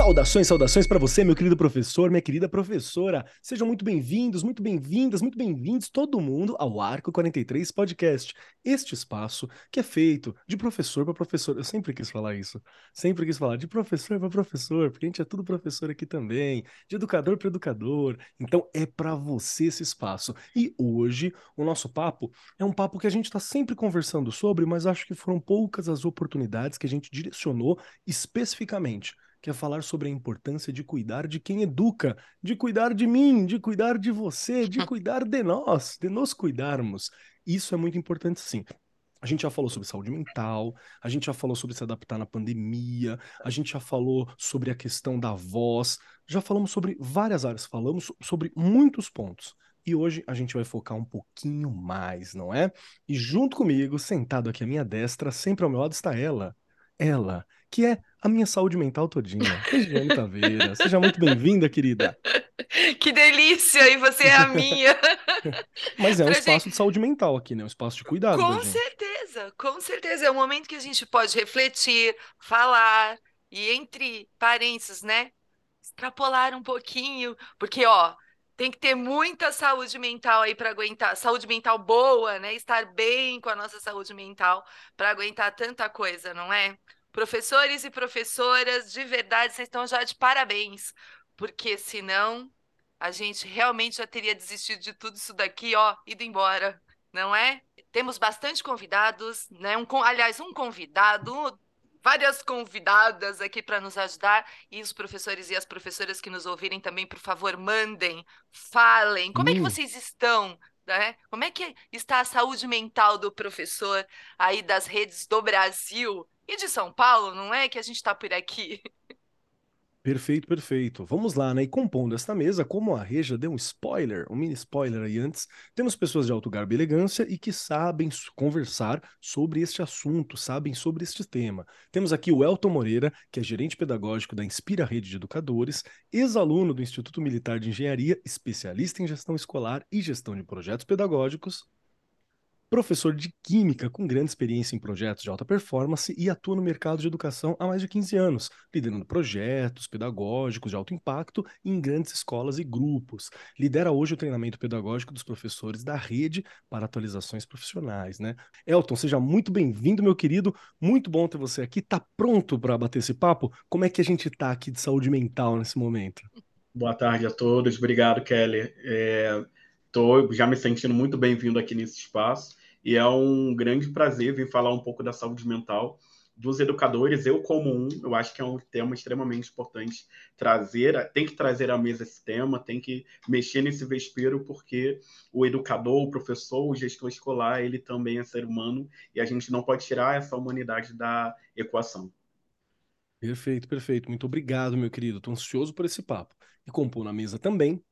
Saudações, saudações para você, meu querido professor, minha querida professora. Sejam muito bem-vindos, muito bem-vindas, muito bem-vindos todo mundo ao Arco 43 Podcast. Este espaço que é feito de professor para professor. Eu sempre quis falar isso. Sempre quis falar de professor para professor, porque a gente é tudo professor aqui também, de educador para educador. Então é para você esse espaço. E hoje o nosso papo é um papo que a gente está sempre conversando sobre, mas acho que foram poucas as oportunidades que a gente direcionou especificamente que é falar sobre a importância de cuidar de quem educa, de cuidar de mim, de cuidar de você, de cuidar de nós, de nos cuidarmos. Isso é muito importante, sim. A gente já falou sobre saúde mental, a gente já falou sobre se adaptar na pandemia, a gente já falou sobre a questão da voz, já falamos sobre várias áreas, falamos sobre muitos pontos. E hoje a gente vai focar um pouquinho mais, não é? E junto comigo, sentado aqui à minha destra, sempre ao meu lado está ela. Ela, que é a minha saúde mental todinha. Regiane Taveira, seja muito bem-vinda, querida. Que delícia! E você é a minha. Mas é um pra espaço gente... de saúde mental aqui, né? Um espaço de cuidado. Com certeza, com certeza. É um momento que a gente pode refletir, falar e, entre parênteses, né? Extrapolar um pouquinho, porque, ó, tem que ter muita saúde mental aí para aguentar, saúde mental boa, né? Estar bem com a nossa saúde mental para aguentar tanta coisa, não é? Professores e professoras, de verdade, vocês estão já de parabéns, porque senão a gente realmente já teria desistido de tudo isso daqui, ó, ido embora, não é? Temos bastante convidados, né? Um, aliás, um convidado, várias convidadas aqui para nos ajudar e os professores e as professoras que nos ouvirem também, por favor, mandem, falem. Como hum. é que hum. vocês estão? Né? Como é que está a saúde mental do professor aí das redes do Brasil? E de São Paulo, não é que a gente está por aqui? Perfeito, perfeito. Vamos lá, né? E compondo esta mesa, como a Reja deu um spoiler, um mini spoiler aí antes, temos pessoas de alto garbo e elegância e que sabem conversar sobre este assunto, sabem sobre este tema. Temos aqui o Elton Moreira, que é gerente pedagógico da Inspira Rede de Educadores, ex-aluno do Instituto Militar de Engenharia, especialista em gestão escolar e gestão de projetos pedagógicos, professor de Química com grande experiência em projetos de alta performance e atua no mercado de educação há mais de 15 anos, liderando projetos pedagógicos de alto impacto em grandes escolas e grupos. Lidera hoje o treinamento pedagógico dos professores da rede para atualizações profissionais, né? Elton, seja muito bem-vindo, meu querido. Muito bom ter você aqui. Tá pronto para bater esse papo? Como é que a gente tá aqui de saúde mental nesse momento? Boa tarde a todos. Obrigado, Kelly. Estou é, já me sentindo muito bem-vindo aqui nesse espaço e é um grande prazer vir falar um pouco da saúde mental dos educadores, eu como um, eu acho que é um tema extremamente importante trazer, tem que trazer à mesa esse tema, tem que mexer nesse vespeiro, porque o educador, o professor, o gestor escolar, ele também é ser humano, e a gente não pode tirar essa humanidade da equação. Perfeito, perfeito. Muito obrigado, meu querido. Estou ansioso por esse papo. E compor na mesa também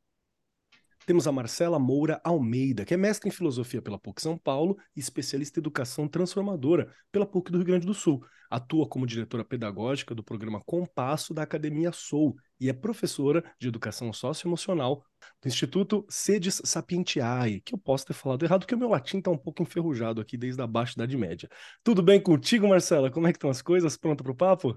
temos a Marcela Moura Almeida, que é mestre em filosofia pela PUC São Paulo e especialista em educação transformadora pela PUC do Rio Grande do Sul. Atua como diretora pedagógica do programa Compasso da Academia Soul e é professora de educação socioemocional do Instituto Sedes Sapientiae, que eu posso ter falado errado, porque o meu latim está um pouco enferrujado aqui desde a baixa Idade Média. Tudo bem contigo, Marcela? Como é que estão as coisas? Pronta para o papo?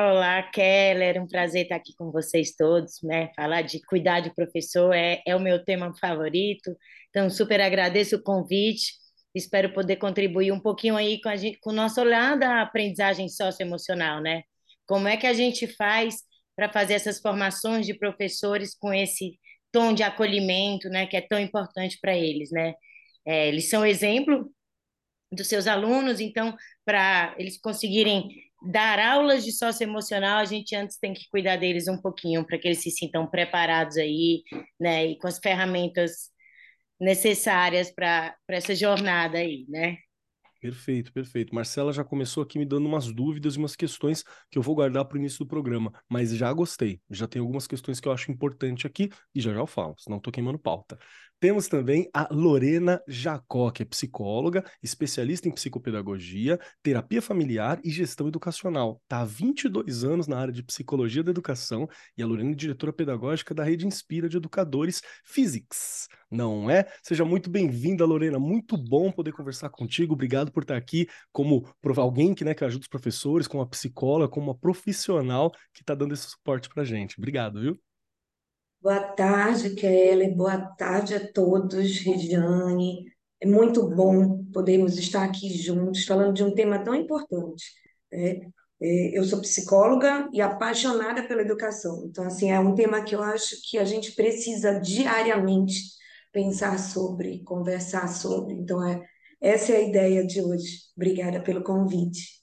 Olá, Keller, um prazer estar aqui com vocês todos, né? Falar de cuidar de professor é, é o meu tema favorito, então super agradeço o convite, espero poder contribuir um pouquinho aí com, a gente, com o nosso olhar da aprendizagem socioemocional, né? Como é que a gente faz para fazer essas formações de professores com esse tom de acolhimento, né? Que é tão importante para eles, né? É, eles são exemplo dos seus alunos, então, para eles conseguirem dar aulas de socioemocional, a gente antes tem que cuidar deles um pouquinho para que eles se sintam preparados aí, né, e com as ferramentas necessárias para essa jornada aí, né? Perfeito, perfeito. Marcela já começou aqui me dando umas dúvidas e umas questões que eu vou guardar para o início do programa, mas já gostei. Já tem algumas questões que eu acho importante aqui e já já eu falo, senão estou queimando pauta. Temos também a Lorena Jacó, que é psicóloga, especialista em psicopedagogia, terapia familiar e gestão educacional. Está há 22 anos na área de psicologia da educação e a Lorena é diretora pedagógica da Rede Inspira de Educadores Physics. Não é? Seja muito bem-vinda, Lorena. Muito bom poder conversar contigo. Obrigado por estar aqui como alguém que, né, que ajuda os professores, como uma psicóloga, como uma profissional que está dando esse suporte para gente. Obrigado, viu? Boa tarde, Kelly. Boa tarde a todos, Regiane. É muito bom podermos estar aqui juntos falando de um tema tão importante. Né? É, eu sou psicóloga e apaixonada pela educação. Então, assim, é um tema que eu acho que a gente precisa diariamente pensar sobre, conversar sobre. Então, é, essa é a ideia de hoje. Obrigada pelo convite.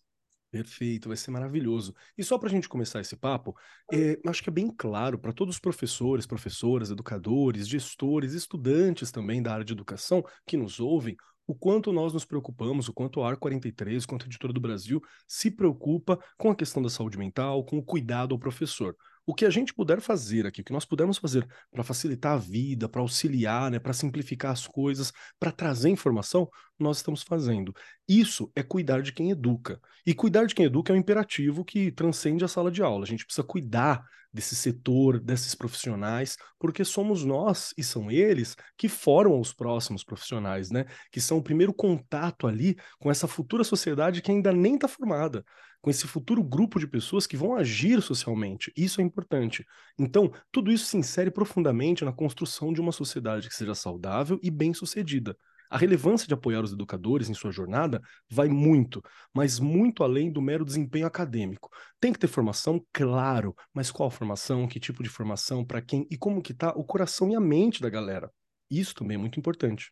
Perfeito, vai ser maravilhoso. E só para a gente começar esse papo, é, acho que é bem claro para todos os professores, professoras, educadores, gestores, estudantes também da área de educação que nos ouvem, o quanto nós nos preocupamos, o quanto a AR43, quanto a Editora do Brasil, se preocupa com a questão da saúde mental, com o cuidado ao professor o que a gente puder fazer aqui, o que nós pudermos fazer para facilitar a vida, para auxiliar, né, para simplificar as coisas, para trazer informação, nós estamos fazendo. Isso é cuidar de quem educa. E cuidar de quem educa é um imperativo que transcende a sala de aula. A gente precisa cuidar desse setor, desses profissionais, porque somos nós e são eles que formam os próximos profissionais, né? Que são o primeiro contato ali com essa futura sociedade que ainda nem está formada com esse futuro grupo de pessoas que vão agir socialmente. Isso é importante. Então, tudo isso se insere profundamente na construção de uma sociedade que seja saudável e bem-sucedida. A relevância de apoiar os educadores em sua jornada vai muito, mas muito além do mero desempenho acadêmico. Tem que ter formação, claro, mas qual formação, que tipo de formação, para quem e como que está o coração e a mente da galera. Isso também é muito importante.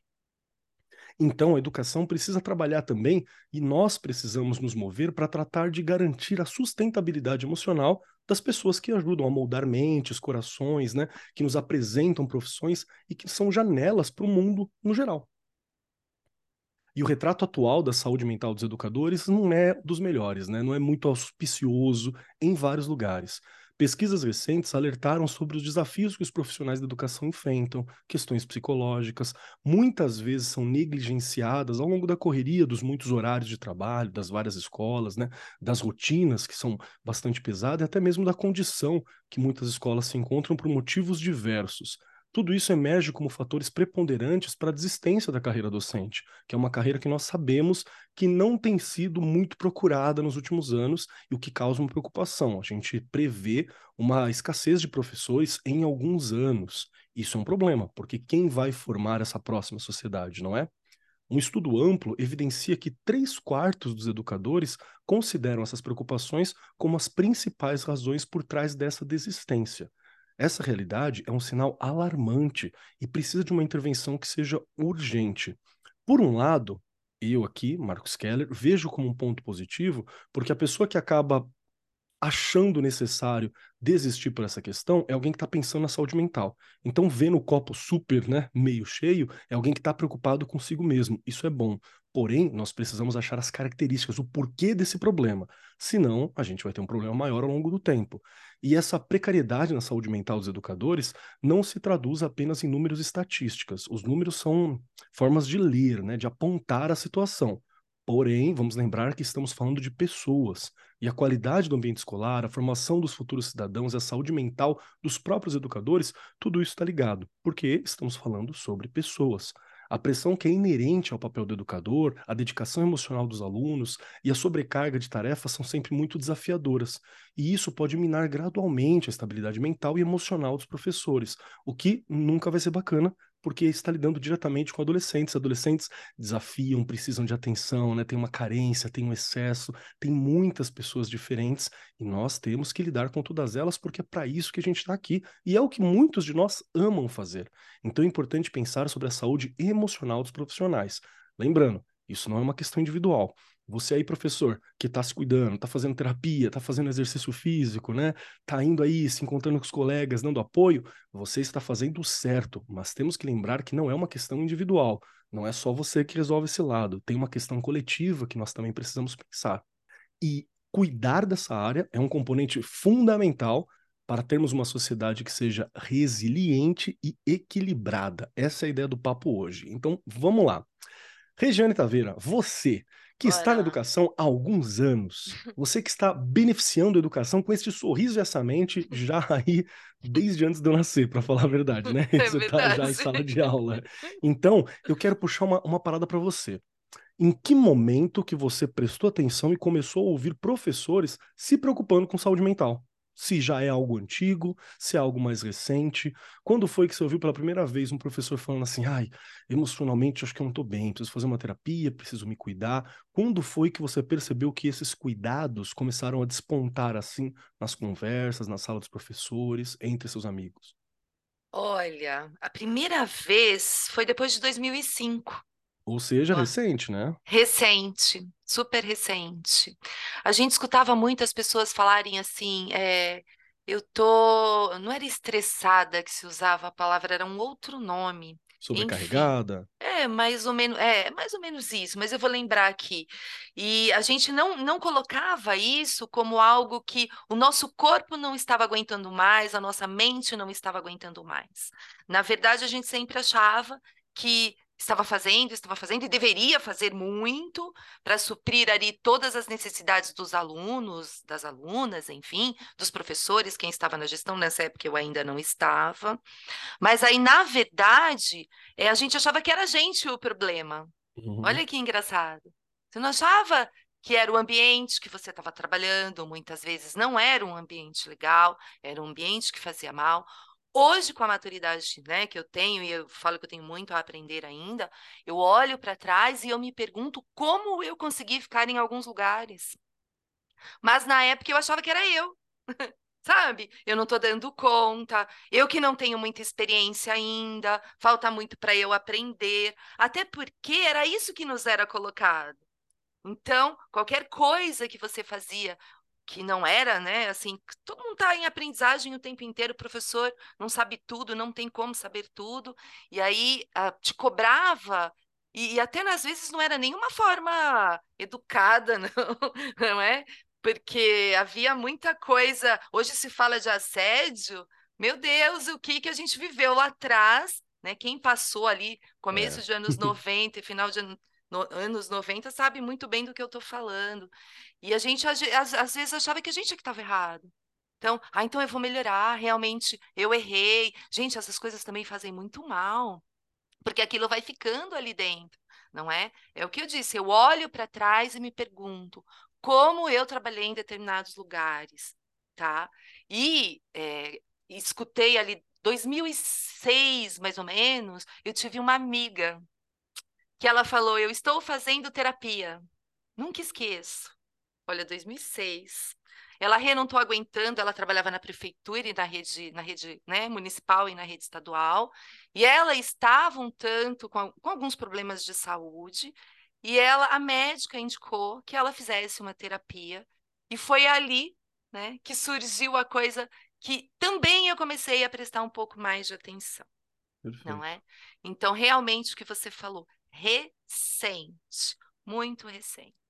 Então, a educação precisa trabalhar também e nós precisamos nos mover para tratar de garantir a sustentabilidade emocional das pessoas que ajudam a moldar mentes, corações, né, que nos apresentam profissões e que são janelas para o mundo no geral. E o retrato atual da saúde mental dos educadores não é dos melhores, né? não é muito auspicioso em vários lugares. Pesquisas recentes alertaram sobre os desafios que os profissionais da educação enfrentam, questões psicológicas, muitas vezes são negligenciadas ao longo da correria dos muitos horários de trabalho, das várias escolas, né, das rotinas que são bastante pesadas e até mesmo da condição que muitas escolas se encontram por motivos diversos. Tudo isso emerge como fatores preponderantes para a desistência da carreira docente, que é uma carreira que nós sabemos que não tem sido muito procurada nos últimos anos e o que causa uma preocupação. A gente prevê uma escassez de professores em alguns anos. Isso é um problema, porque quem vai formar essa próxima sociedade, não é? Um estudo amplo evidencia que três quartos dos educadores consideram essas preocupações como as principais razões por trás dessa desistência. Essa realidade é um sinal alarmante e precisa de uma intervenção que seja urgente. Por um lado, eu aqui, Marcos Keller, vejo como um ponto positivo, porque a pessoa que acaba achando necessário desistir por essa questão é alguém que está pensando na saúde mental. Então, vendo o copo super, né, meio cheio, é alguém que está preocupado consigo mesmo. Isso é bom. Porém, nós precisamos achar as características, o porquê desse problema. Senão, a gente vai ter um problema maior ao longo do tempo. E essa precariedade na saúde mental dos educadores não se traduz apenas em números estatísticas. Os números são formas de ler, né, de apontar a situação. Porém, vamos lembrar que estamos falando de pessoas, e a qualidade do ambiente escolar, a formação dos futuros cidadãos, a saúde mental dos próprios educadores, tudo isso está ligado, porque estamos falando sobre pessoas. A pressão que é inerente ao papel do educador, a dedicação emocional dos alunos e a sobrecarga de tarefas são sempre muito desafiadoras, e isso pode minar gradualmente a estabilidade mental e emocional dos professores, o que nunca vai ser bacana porque está lidando diretamente com adolescentes. Adolescentes desafiam, precisam de atenção, né? tem uma carência, tem um excesso, tem muitas pessoas diferentes e nós temos que lidar com todas elas porque é para isso que a gente está aqui e é o que muitos de nós amam fazer. Então é importante pensar sobre a saúde emocional dos profissionais. Lembrando, isso não é uma questão individual. Você aí, professor, que está se cuidando, está fazendo terapia, está fazendo exercício físico, né? Está indo aí, se encontrando com os colegas, dando apoio, você está fazendo o certo. Mas temos que lembrar que não é uma questão individual. Não é só você que resolve esse lado. Tem uma questão coletiva que nós também precisamos pensar. E cuidar dessa área é um componente fundamental para termos uma sociedade que seja resiliente e equilibrada. Essa é a ideia do papo hoje. Então, vamos lá. Regiane Taveira, você que está na educação há alguns anos, você que está beneficiando a educação com este sorriso e essa mente já aí desde antes de eu nascer, para falar a verdade, né? É Você está já em sala de aula. Então, eu quero puxar uma, uma parada para você. Em que momento que você prestou atenção e começou a ouvir professores se preocupando com saúde mental? Se já é algo antigo, se é algo mais recente. Quando foi que você ouviu pela primeira vez um professor falando assim, ai, emocionalmente acho que eu não estou bem, preciso fazer uma terapia, preciso me cuidar. Quando foi que você percebeu que esses cuidados começaram a despontar assim nas conversas, na sala dos professores, entre seus amigos? Olha, a primeira vez foi depois de 2005. Ou seja, recente, né? Recente, super recente. A gente escutava muitas pessoas falarem assim, é, eu tô, não era estressada que se usava a palavra, era um outro nome. Sobrecarregada. É, mais ou menos, é, mais ou menos isso, mas eu vou lembrar aqui. E a gente não, não colocava isso como algo que o nosso corpo não estava aguentando mais, a nossa mente não estava aguentando mais. Na verdade, a gente sempre achava que estava fazendo, estava fazendo e deveria fazer muito para suprir ali todas as necessidades dos alunos, das alunas, enfim, dos professores, quem estava na gestão nessa época eu ainda não estava. Mas aí, na verdade, é, a gente achava que era a gente o problema. Uhum. Olha que engraçado. Você não achava que era o ambiente que você estava trabalhando, muitas vezes não era um ambiente legal, era um ambiente que fazia mal. Hoje, com a maturidade, né, que eu tenho, e eu falo que eu tenho muito a aprender ainda, eu olho para trás e eu me pergunto como eu consegui ficar em alguns lugares. Mas na época eu achava que era eu. Sabe? Eu não estou dando conta, eu que não tenho muita experiência ainda, falta muito para eu aprender, até porque era isso que nos era colocado. Então, qualquer coisa que você fazia que não era, né, assim, todo mundo está em aprendizagem o tempo inteiro, o professor não sabe tudo, não tem como saber tudo, e aí ah, te cobrava, e, e até às vezes não era nenhuma forma educada, não, não é? Porque havia muita coisa. Hoje se fala de assédio. Meu Deus, o que que a gente viveu lá atrás, né? Quem passou ali, começo É. de anos 90 e final de no- anos 90, sabe muito bem do que eu estou falando. E a gente, às, vezes, achava que a gente é que estava errado. Então, ah, então eu vou melhorar, realmente, eu errei. Gente, essas coisas também fazem muito mal, porque aquilo vai ficando ali dentro, não é? É o que eu disse, eu olho para trás e me pergunto como eu trabalhei em determinados lugares, tá? E é, escutei ali 2006, mais ou menos, eu tive uma amiga que ela falou, eu estou fazendo terapia. Nunca esqueço. Olha, 2006. Ela "Rê, não estou aguentando, ela trabalhava na prefeitura e na rede, na rede, né, municipal e na rede estadual, e ela estava um tanto com, com alguns problemas de saúde, e ela, a médica indicou que ela fizesse uma terapia, e foi ali, né, que surgiu a coisa que também eu comecei a prestar um pouco mais de atenção, não Perfeito. é? Então, realmente, o que você falou, recente, muito recente.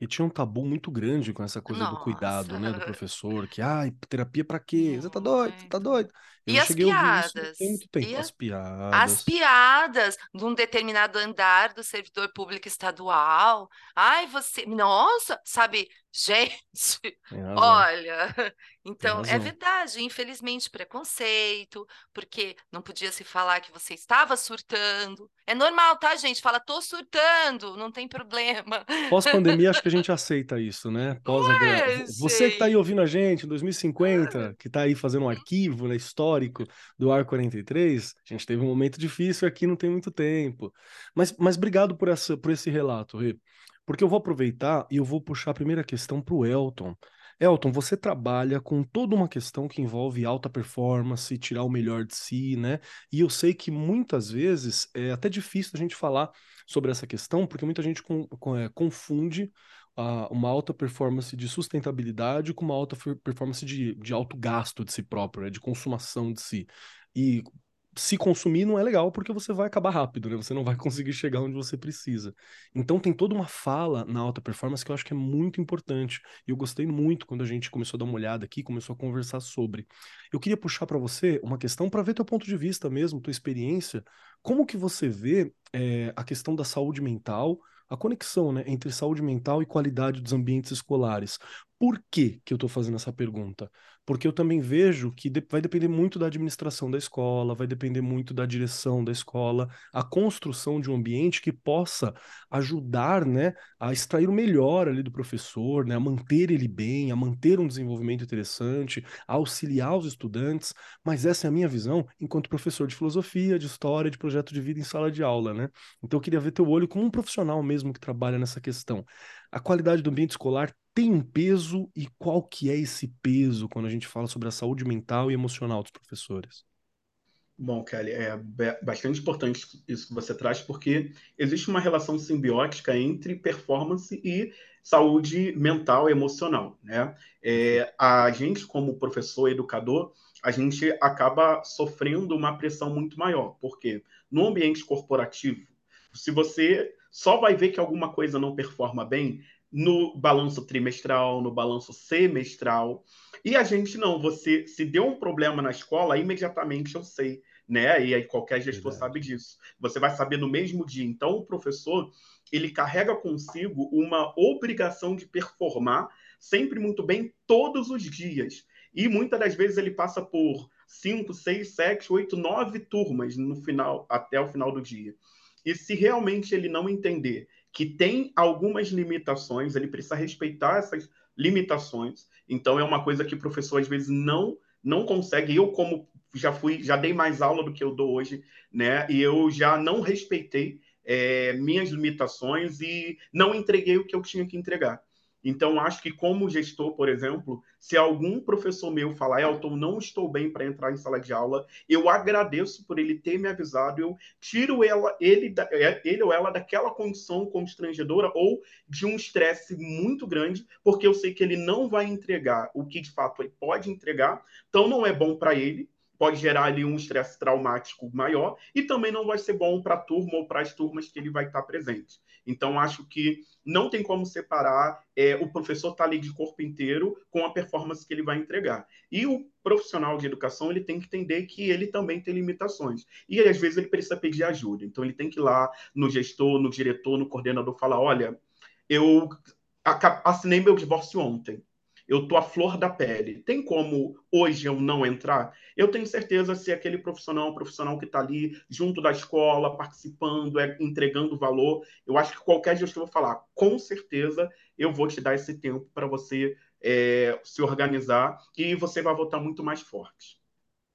E tinha um tabu muito grande com essa coisa do cuidado, né, do Nossa. professor, que, ai, terapia pra quê? Você tá doido? Você tá doido? Eu E as a piadas? tem muito tempo. E As As piadas. piadas de um determinado andar do servidor público estadual. Ai, você. Nossa, sabe? Gente, olha. Então, é verdade, infelizmente, preconceito, porque não podia se falar que você estava surtando. É normal, tá, gente? Fala, tô surtando, não tem problema. Pós-pandemia, acho que a gente aceita isso, né? Pós é, Você que tá aí ouvindo a gente em 2050, que tá aí fazendo um arquivo, né, histórico do Ar 43, a gente teve um momento difícil aqui, não tem muito tempo. Mas, mas obrigado por, essa, por esse relato, Rê. Porque eu vou aproveitar e eu vou puxar a primeira questão para o Elton. Elton, você trabalha com toda uma questão que envolve alta performance, tirar o melhor de si, né? E eu sei que muitas vezes é até difícil a gente falar sobre essa questão, porque muita gente com- com- é, confunde ah, uma alta performance de sustentabilidade com uma alta performance de, de alto gasto de si próprio, né? De consumação de si. E se consumir não é legal porque você vai acabar rápido, né? Você não vai conseguir chegar onde você precisa. Então tem toda uma fala na alta performance que eu acho que é muito importante. E eu gostei muito quando a gente começou a dar uma olhada aqui, começou a conversar sobre. Eu queria puxar para você uma questão para ver teu ponto de vista mesmo, tua experiência. Como que você vê é, a questão da saúde mental, a conexão né, entre saúde mental e qualidade dos ambientes escolares? Por que, que eu estou fazendo essa pergunta? Porque eu também vejo que de, vai depender muito da administração da escola, vai depender muito da direção da escola, a construção de um ambiente que possa ajudar né, a extrair o melhor ali do professor, né, a manter ele bem, a manter um desenvolvimento interessante, a auxiliar os estudantes. Mas essa é a minha visão enquanto professor de filosofia, de história, de projeto de vida em sala de aula. Né? Então eu queria ver teu olho como um profissional mesmo que trabalha nessa questão. A qualidade do ambiente escolar tem um peso e qual que é esse peso quando a gente fala sobre a saúde mental e emocional dos professores? Bom, Kelly, é bastante importante isso que você traz, porque existe uma relação simbiótica entre performance e saúde mental e emocional. Né? É, a gente, como professor educador, a gente acaba sofrendo uma pressão muito maior, porque no ambiente corporativo, se você só vai ver que alguma coisa não performa bem no balanço trimestral, no balanço semestral. E a gente não, você se deu um problema na escola, imediatamente eu sei, né? E aí qualquer gestor Verdade. sabe disso. Você vai saber no mesmo dia. Então o professor, ele carrega consigo uma obrigação de performar sempre muito bem todos os dias. E muitas das vezes ele passa por cinco, seis, sete, oito, nove turmas no final, até o final do dia. E se realmente ele não entender que tem algumas limitações, ele precisa respeitar essas limitações. Então é uma coisa que o professor às vezes não não consegue. Eu como já fui, já dei mais aula do que eu dou hoje, né? E eu já não respeitei é, minhas limitações e não entreguei o que eu tinha que entregar. Então, acho que como gestor, por exemplo, se algum professor meu falar, Elton, não estou bem para entrar em sala de aula, eu agradeço por ele ter me avisado, eu tiro ela, ele, é, ele ou ela daquela condição constrangedora ou de um estresse muito grande, porque eu sei que ele não vai entregar o que de fato ele pode entregar, então não é bom para ele, pode gerar ali um estresse traumático maior e também não vai ser bom para a turma ou para as turmas que ele vai estar presente. Então, acho que não tem como separar é, o professor estar tá ali de corpo inteiro com a performance que ele vai entregar. E o profissional de educação ele tem que entender que ele também tem limitações. E às vezes ele precisa pedir ajuda. Então, ele tem que ir lá no gestor, no diretor, no coordenador, falar: olha, eu assinei meu divórcio ontem eu tô à flor da pele. Tem como hoje eu não entrar? Eu tenho certeza se aquele profissional um profissional que está ali junto da escola, participando, é, entregando valor, eu acho que qualquer gestor vai falar, com certeza eu vou te dar esse tempo para você é, se organizar e você vai voltar muito mais forte.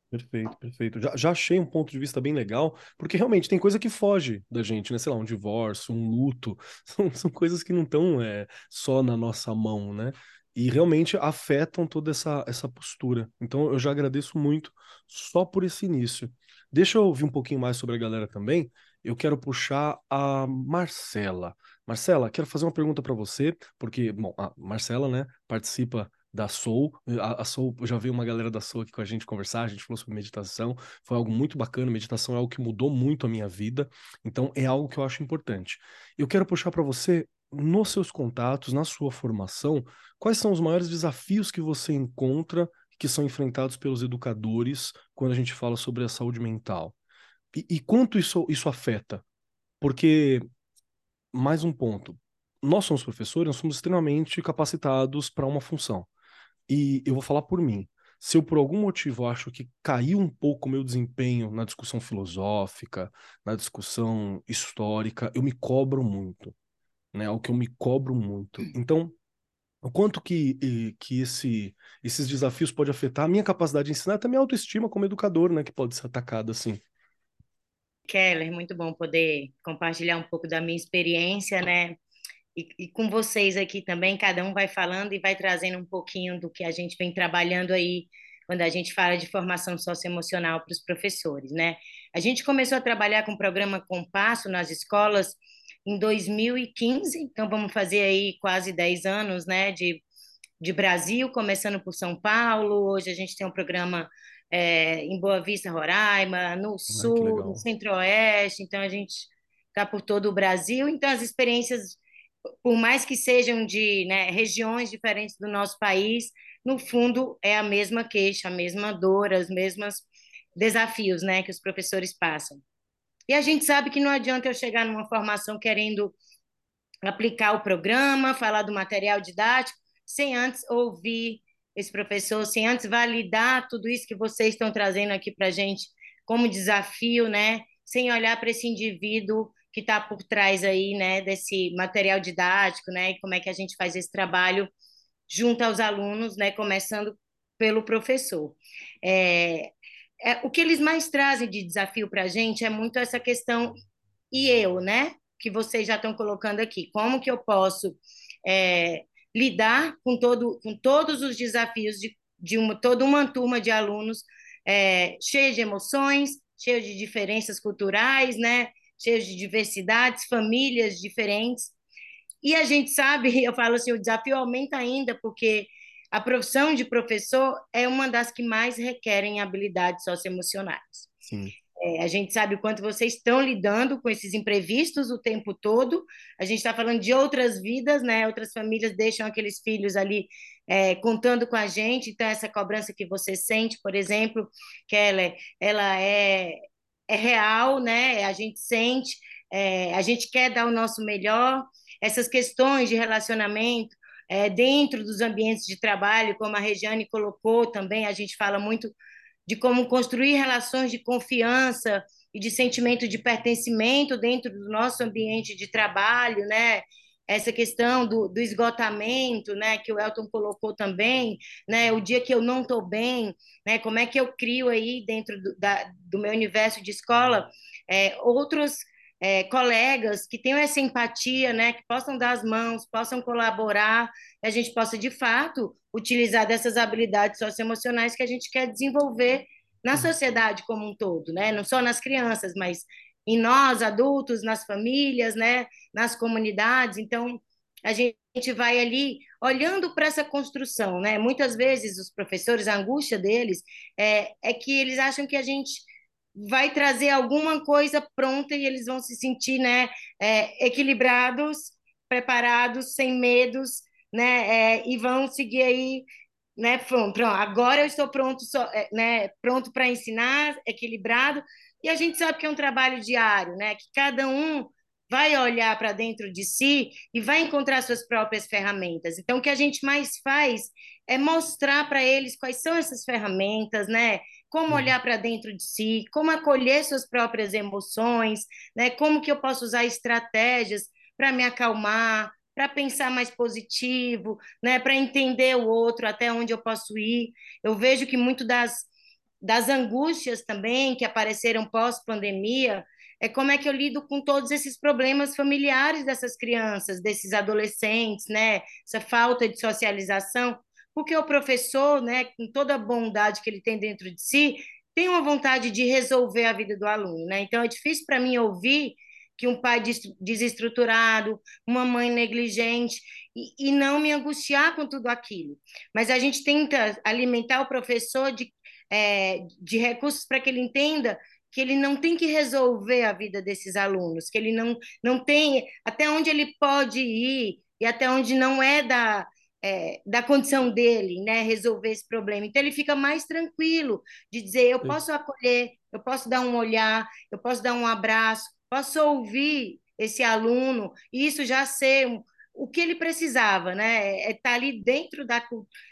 Perfeito, perfeito. Já, já achei um ponto de vista bem legal, porque realmente tem coisa que foge da gente, né? Sei lá, um divórcio, um luto, são, são coisas que não estão é, só na nossa mão, né? E realmente afetam toda essa, essa postura. Então eu já agradeço muito só por esse início. Deixa eu ouvir um pouquinho mais sobre a galera também. Eu quero puxar a Marcela. Marcela, quero fazer uma pergunta para você, porque, bom, a Marcela, né, participa da Soul. A, a Soul, já veio uma galera da Soul aqui com a gente conversar, a gente falou sobre meditação. Foi algo muito bacana. Meditação é algo que mudou muito a minha vida. Então, é algo que eu acho importante. Eu quero puxar para você nos seus contatos, na sua formação, quais são os maiores desafios que você encontra que são enfrentados pelos educadores quando a gente fala sobre a saúde mental? E, e quanto isso, isso afeta? Porque, mais um ponto, nós somos professores, nós somos extremamente capacitados para uma função. E eu vou falar por mim. Se eu, por algum motivo, acho que caiu um pouco o meu desempenho na discussão filosófica, na discussão histórica, eu me cobro muito né? Algo que eu me cobro muito. Então, o quanto que, que esse, esses desafios podem afetar a minha capacidade de ensinar, até a minha autoestima como educador, né? Que pode ser atacada assim. Keller, muito bom poder compartilhar um pouco da minha experiência, né? E, e, com vocês aqui também, cada um vai falando e vai trazendo um pouquinho do que a gente vem trabalhando aí quando a gente fala de formação socioemocional para os professores, né? A gente começou a trabalhar com o programa Compasso nas escolas em 2015, então vamos fazer aí quase 10 anos, né, de, de Brasil, começando por São Paulo, hoje a gente tem um programa é, em Boa Vista, Roraima, no Sul, no Centro-Oeste, então a gente está por todo o Brasil, então as experiências, por mais que sejam de né, regiões diferentes do nosso país, no fundo é a mesma queixa, a mesma dor, os mesmos desafios né, que os professores passam. E a gente sabe que não adianta eu chegar numa formação querendo aplicar o programa, falar do material didático, sem antes ouvir esse professor, sem antes validar tudo isso que vocês estão trazendo aqui para a gente como desafio, né? Sem olhar para esse indivíduo que está por trás aí, né, desse material didático, né, e como é que a gente faz esse trabalho junto aos alunos, né, começando pelo professor. É, é, o que eles mais trazem de desafio para a gente é muito essa questão e eu, né, que vocês já estão colocando aqui, como que eu posso é, lidar com, todo, com todos os desafios de, de uma, toda uma turma de alunos é, cheia de emoções, cheia de diferenças culturais, né? cheia de diversidades, famílias diferentes. E a gente sabe, eu falo assim, o desafio aumenta ainda, porque a profissão de professor é uma das que mais requerem habilidades socioemocionais. Sim. É, a gente sabe o quanto vocês estão lidando com esses imprevistos o tempo todo. A gente está falando de outras vidas, né? Outras famílias deixam aqueles filhos ali é, contando com a gente. Então, essa cobrança que você sente, por exemplo, Keller, ela é, é real, né? A gente sente, é, a gente quer dar o nosso melhor. Essas questões de relacionamento é, dentro dos ambientes de trabalho, como a Regiane colocou também, a gente fala muito de como construir relações de confiança e de sentimento de pertencimento dentro do nosso ambiente de trabalho, né? Essa questão do, do esgotamento, né, que o Elton colocou também, né, o dia que eu não estou bem, né, como é que eu crio aí dentro do, da, do meu universo de escola é, outros é, colegas que tenham essa empatia, né, que possam dar as mãos, possam colaborar, que a gente possa, de fato, utilizar dessas habilidades socioemocionais que a gente quer desenvolver na uhum. sociedade como um todo, né? não só nas crianças, mas em nós, adultos, nas famílias, né? nas comunidades. Então, a gente vai ali olhando para essa construção. Né? Muitas vezes, os professores, a angústia deles é, é que eles acham que a gente vai trazer alguma coisa pronta e eles vão se sentir né, é, equilibrados, preparados, sem medos, né, é, e vão seguir aí, né, pronto, agora eu estou pronto, só, é, né, pronto para ensinar, equilibrado, e a gente sabe que é um trabalho diário, né, que cada um vai olhar para dentro de si e vai encontrar suas próprias ferramentas. Então, o que a gente mais faz é mostrar para eles quais são essas ferramentas, né? Como uhum. olhar para dentro de si, como acolher suas próprias emoções, né? Como que eu posso usar estratégias para me acalmar, para pensar mais positivo, né? Para entender o outro, até onde eu posso ir. Eu vejo que muito das das angústias também que apareceram pós-pandemia é como é que eu lido com todos esses problemas familiares dessas crianças, desses adolescentes, né? Essa falta de socialização porque o professor, né, com toda a bondade que ele tem dentro de si, tem uma vontade de resolver a vida do aluno, né? Então é difícil para mim ouvir que um pai desestruturado, uma mãe negligente, e, e, não me angustiar com tudo aquilo. Mas a gente tenta alimentar o professor de, é, de recursos para que ele entenda que ele não tem que resolver a vida desses alunos, que ele não, não tem até onde ele pode ir e até onde não é da, é, da condição dele, né, resolver esse problema. Então ele fica mais tranquilo de dizer, eu posso acolher, eu posso dar um olhar, eu posso dar um abraço, posso ouvir esse aluno e isso já ser um, o que ele precisava, né? É estar tá ali dentro da,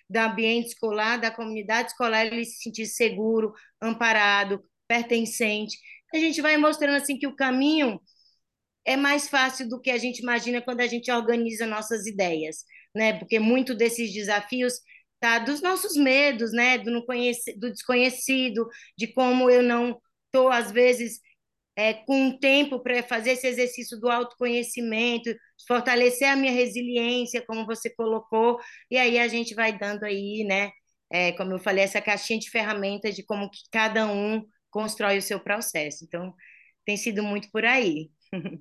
do ambiente escolar, da comunidade escolar, ele se sentir seguro, amparado, pertencente. A gente vai mostrando assim que o caminho é mais fácil do que a gente imagina quando a gente organiza nossas ideias né? Porque muito desses desafios tá dos nossos medos, né? Do, não conhece, do desconhecido, de como eu não estou, às vezes, é, com tempo para fazer esse exercício do autoconhecimento, fortalecer a minha resiliência, como você colocou, e aí a gente vai dando aí, né? É, como eu falei, essa caixinha de ferramentas de como que cada um constrói o seu processo. Então, tem sido muito por aí.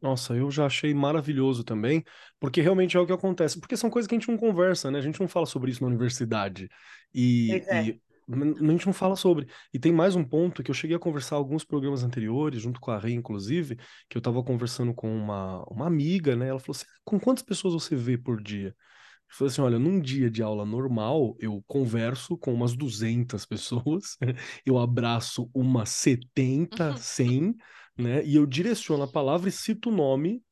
Nossa, eu já achei maravilhoso também, porque realmente é o que acontece. Porque são coisas que a gente não conversa, né? A gente não fala sobre isso na universidade. E, é. e a gente não fala sobre. E tem mais um ponto que eu cheguei a conversar alguns programas anteriores, junto com a Rei, inclusive, que eu estava conversando com uma, uma amiga, né? Ela falou assim: com quantas pessoas você vê por dia? Eu falei assim: olha, num dia de aula normal, eu converso com umas 200 pessoas, eu abraço umas 70, 100, né? E eu direciono a palavra e cito o nome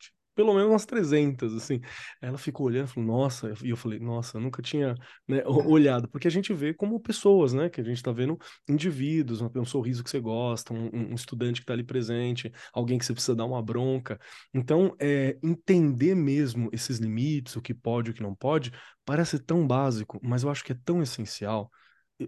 pelo menos umas 300, assim. Ela ficou olhando e falou, nossa, e eu falei, nossa, eu nunca tinha né, olhado, porque a gente vê como pessoas, né, que a gente tá vendo indivíduos, um, sorriso que você gosta, um, um estudante que tá ali presente, alguém que você precisa dar uma bronca. Então, é, entender mesmo esses limites, o que pode, o que não pode, parece tão básico, mas eu acho que é tão essencial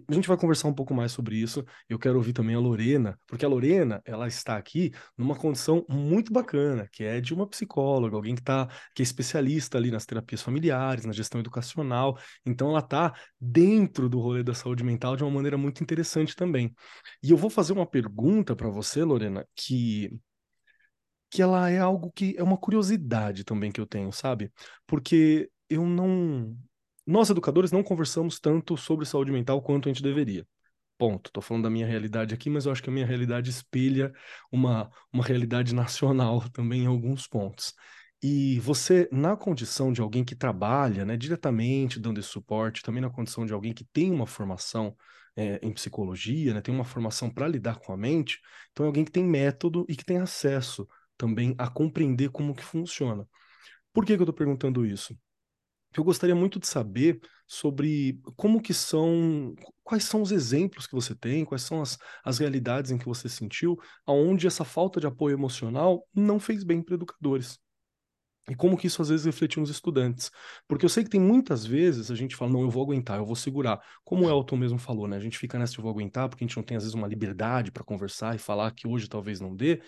a gente vai conversar um pouco mais sobre isso. Eu quero ouvir também a Lorena, porque a Lorena, ela está aqui numa condição muito bacana, que é de uma psicóloga, alguém que tá, que é especialista ali nas terapias familiares, na gestão educacional. Então ela está dentro do rolê da saúde mental de uma maneira muito interessante também. E eu vou fazer uma pergunta para você, Lorena, que que ela é algo que é uma curiosidade também que eu tenho, sabe? Porque eu não nós, educadores, não conversamos tanto sobre saúde mental quanto a gente deveria. Ponto. Estou falando da minha realidade aqui, mas eu acho que a minha realidade espelha uma, uma realidade nacional também em alguns pontos. E você, na condição de alguém que trabalha né, diretamente dando esse suporte, também na condição de alguém que tem uma formação é, em psicologia, né, tem uma formação para lidar com a mente, então é alguém que tem método e que tem acesso também a compreender como que funciona. Por que, que eu estou perguntando isso? Eu gostaria muito de saber sobre como que são, quais são os exemplos que você tem, quais são as, as realidades em que você sentiu, aonde essa falta de apoio emocional não fez bem para educadores. E como que isso às vezes refletiu nos estudantes. Porque eu sei que tem muitas vezes a gente fala, não, eu vou aguentar, eu vou segurar. Como o Elton mesmo falou, né? A gente fica nessa de vou aguentar, porque a gente não tem às vezes uma liberdade para conversar e falar que hoje talvez não dê.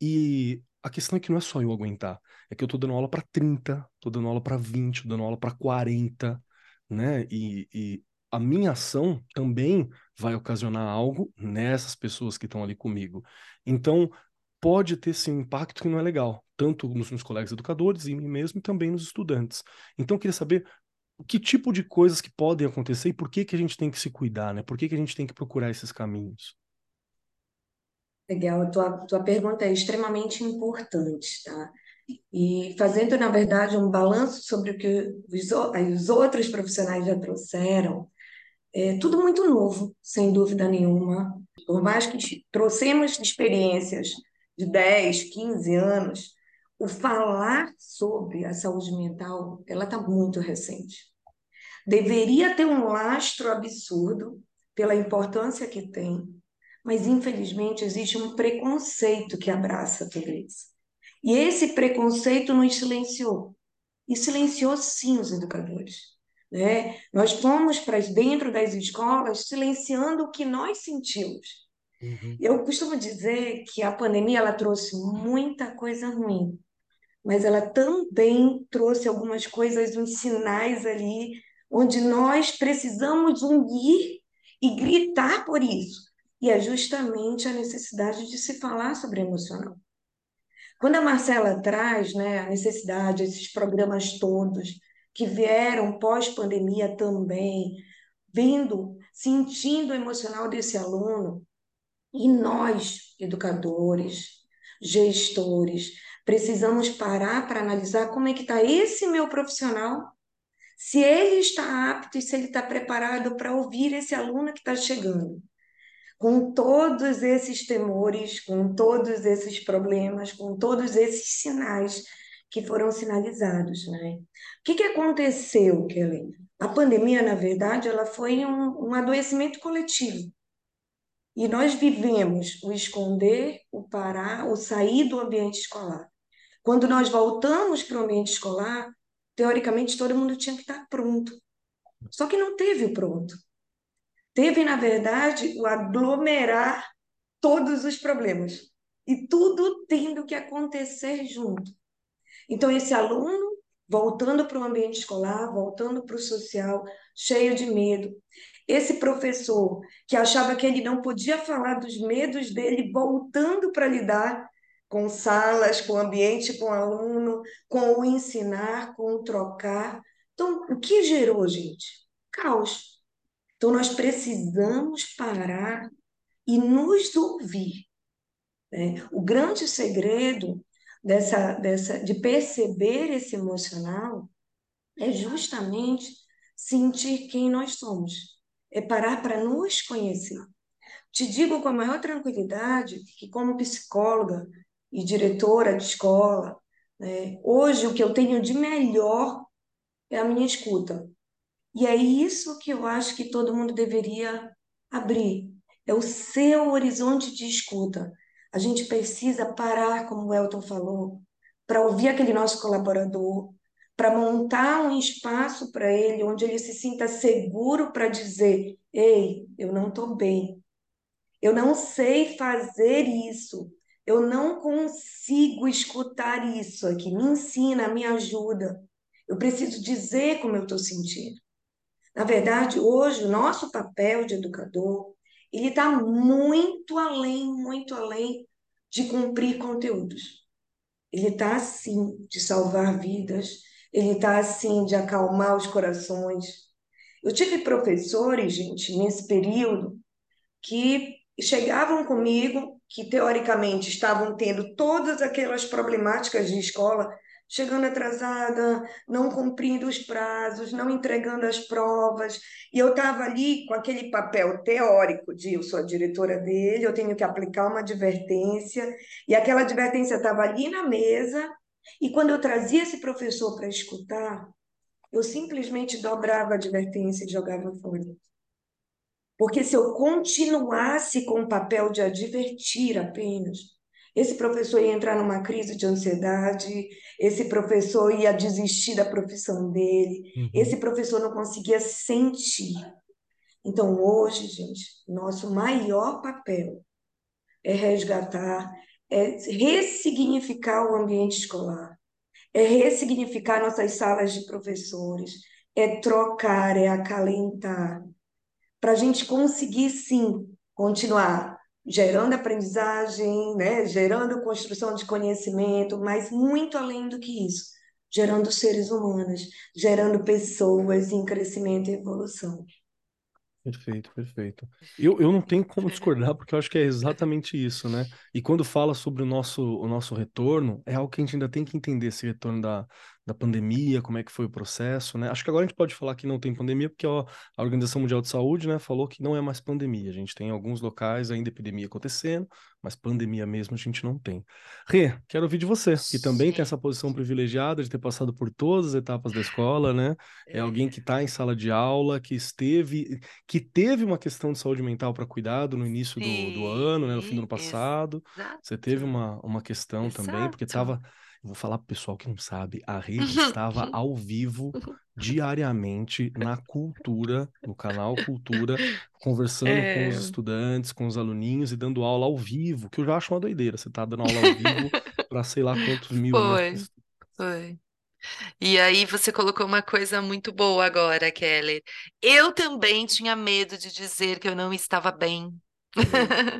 E a questão é que não é só eu aguentar, é que eu tô dando aula para 30, tô dando aula para 20, tô dando aula para 40, né? E, e a minha ação também vai ocasionar algo nessas pessoas que estão ali comigo. Então, pode ter um impacto que não é legal, tanto nos meus colegas educadores e em mim mesmo e também nos estudantes. Então, eu queria saber que tipo de coisas que podem acontecer e por que que a gente tem que se cuidar, né? Por que que a gente tem que procurar esses caminhos? Legal, a tua, tua pergunta é extremamente importante, tá? E fazendo, na verdade, um balanço sobre o que os, os outros profissionais já trouxeram, é tudo muito novo, sem dúvida nenhuma. Por mais que trouxemos experiências de 10, 15 anos, o falar sobre a saúde mental, ela está muito recente. Deveria ter um lastro absurdo pela importância que tem, mas infelizmente existe um preconceito que abraça tudo isso. E esse preconceito nos silenciou. E silenciou sim os educadores. Né? Nós fomos para dentro das escolas silenciando o que nós sentimos. Uhum. Eu costumo dizer que a pandemia ela trouxe muita coisa ruim, mas ela também trouxe algumas coisas, uns sinais ali, onde nós precisamos unir e gritar por isso. E é justamente a necessidade de se falar sobre emocional. Quando a Marcela traz né, a necessidade, esses programas todos que vieram pós-pandemia também, vendo, sentindo o emocional desse aluno, e nós, educadores, gestores, precisamos parar para analisar como é que está esse meu profissional, se ele está apto e se ele está preparado para ouvir esse aluno que está chegando com todos esses temores, com todos esses problemas, com todos esses sinais que foram sinalizados, né? O que, que aconteceu, Kelly? A pandemia, na verdade, ela foi um, um adoecimento coletivo. E nós vivemos o esconder, o parar, o sair do ambiente escolar. Quando nós voltamos para o ambiente escolar, teoricamente todo mundo tinha que estar pronto. Só que não teve o pronto teve, na verdade, o aglomerar todos os problemas e tudo tendo que acontecer junto. Então, esse aluno voltando para o ambiente escolar, voltando para o social, cheio de medo. Esse professor que achava que ele não podia falar dos medos dele, voltando para lidar com salas, com ambiente, com aluno, com o ensinar, com o trocar. Então, o que gerou, gente? Caos Então, nós precisamos parar e nos ouvir. Né? O grande segredo dessa, dessa, de perceber esse emocional é justamente sentir quem nós somos, é parar para nos conhecer. Te digo com a maior tranquilidade que, como psicóloga e diretora de escola, né, hoje o que eu tenho de melhor é a minha escuta. E é isso que eu acho que todo mundo deveria abrir. É o seu horizonte de escuta. A gente precisa parar, como o Elton falou, para ouvir aquele nosso colaborador, para montar um espaço para ele onde ele se sinta seguro para dizer: Ei, eu não estou bem, eu não sei fazer isso, eu não consigo escutar isso aqui, me ensina, me ajuda. Eu preciso dizer como eu estou sentindo. Na verdade, hoje, o nosso papel de educador, ele está muito além, muito além de cumprir conteúdos. Ele está, assim, de salvar vidas, ele está, assim, de acalmar os corações. Eu tive professores, gente, nesse período, que chegavam comigo, que teoricamente estavam tendo todas aquelas problemáticas de escola, chegando atrasada, não cumprindo os prazos, não entregando as provas. E eu estava ali com aquele papel teórico de eu sou a diretora dele, eu tenho que aplicar uma advertência, e aquela advertência estava ali na mesa, e quando eu trazia esse professor para escutar, eu simplesmente dobrava a advertência e jogava fora. Porque se eu continuasse com o papel de advertir apenas, esse professor ia entrar numa crise de ansiedade, esse professor ia desistir da profissão dele, uhum. esse professor não conseguia sentir. Então, hoje, gente, nosso maior papel é resgatar, é ressignificar o ambiente escolar, é ressignificar nossas salas de professores, é trocar, é acalentar, para a gente conseguir, sim, continuar gerando aprendizagem, né, gerando construção de conhecimento, mas muito além do que isso, gerando seres humanos, gerando pessoas em crescimento e evolução. Perfeito, perfeito. Eu, eu não tenho como discordar, porque eu acho que é exatamente isso, né? E quando fala sobre o nosso, o nosso retorno, é algo que a gente ainda tem que entender esse retorno da, da pandemia, como é que foi o processo, né? Acho que agora a gente pode falar que não tem pandemia, porque ó, a Organização Mundial de Saúde, né, falou que não é mais pandemia. A gente tem alguns locais ainda epidemia acontecendo, mas pandemia mesmo a gente não tem. Rê, quero ouvir de você, que também tem essa posição privilegiada de ter passado por todas as etapas da escola, né? É alguém que está em sala de aula, que esteve, que teve uma questão de saúde mental para cuidado no início do, do ano, né, no fim do ano passado. Exato. Você teve uma, uma questão Exato. também, porque estava vou falar pro pessoal que não sabe, a rede estava ao vivo diariamente na Cultura, no canal Cultura, conversando é... com os é. estudantes, com os aluninhos e dando aula ao vivo, que eu já acho uma doideira. Você tá dando aula ao vivo para sei lá quantos mil. Foi, foi. E aí você colocou uma coisa muito boa agora, Keller. Eu também tinha medo de dizer que eu não estava bem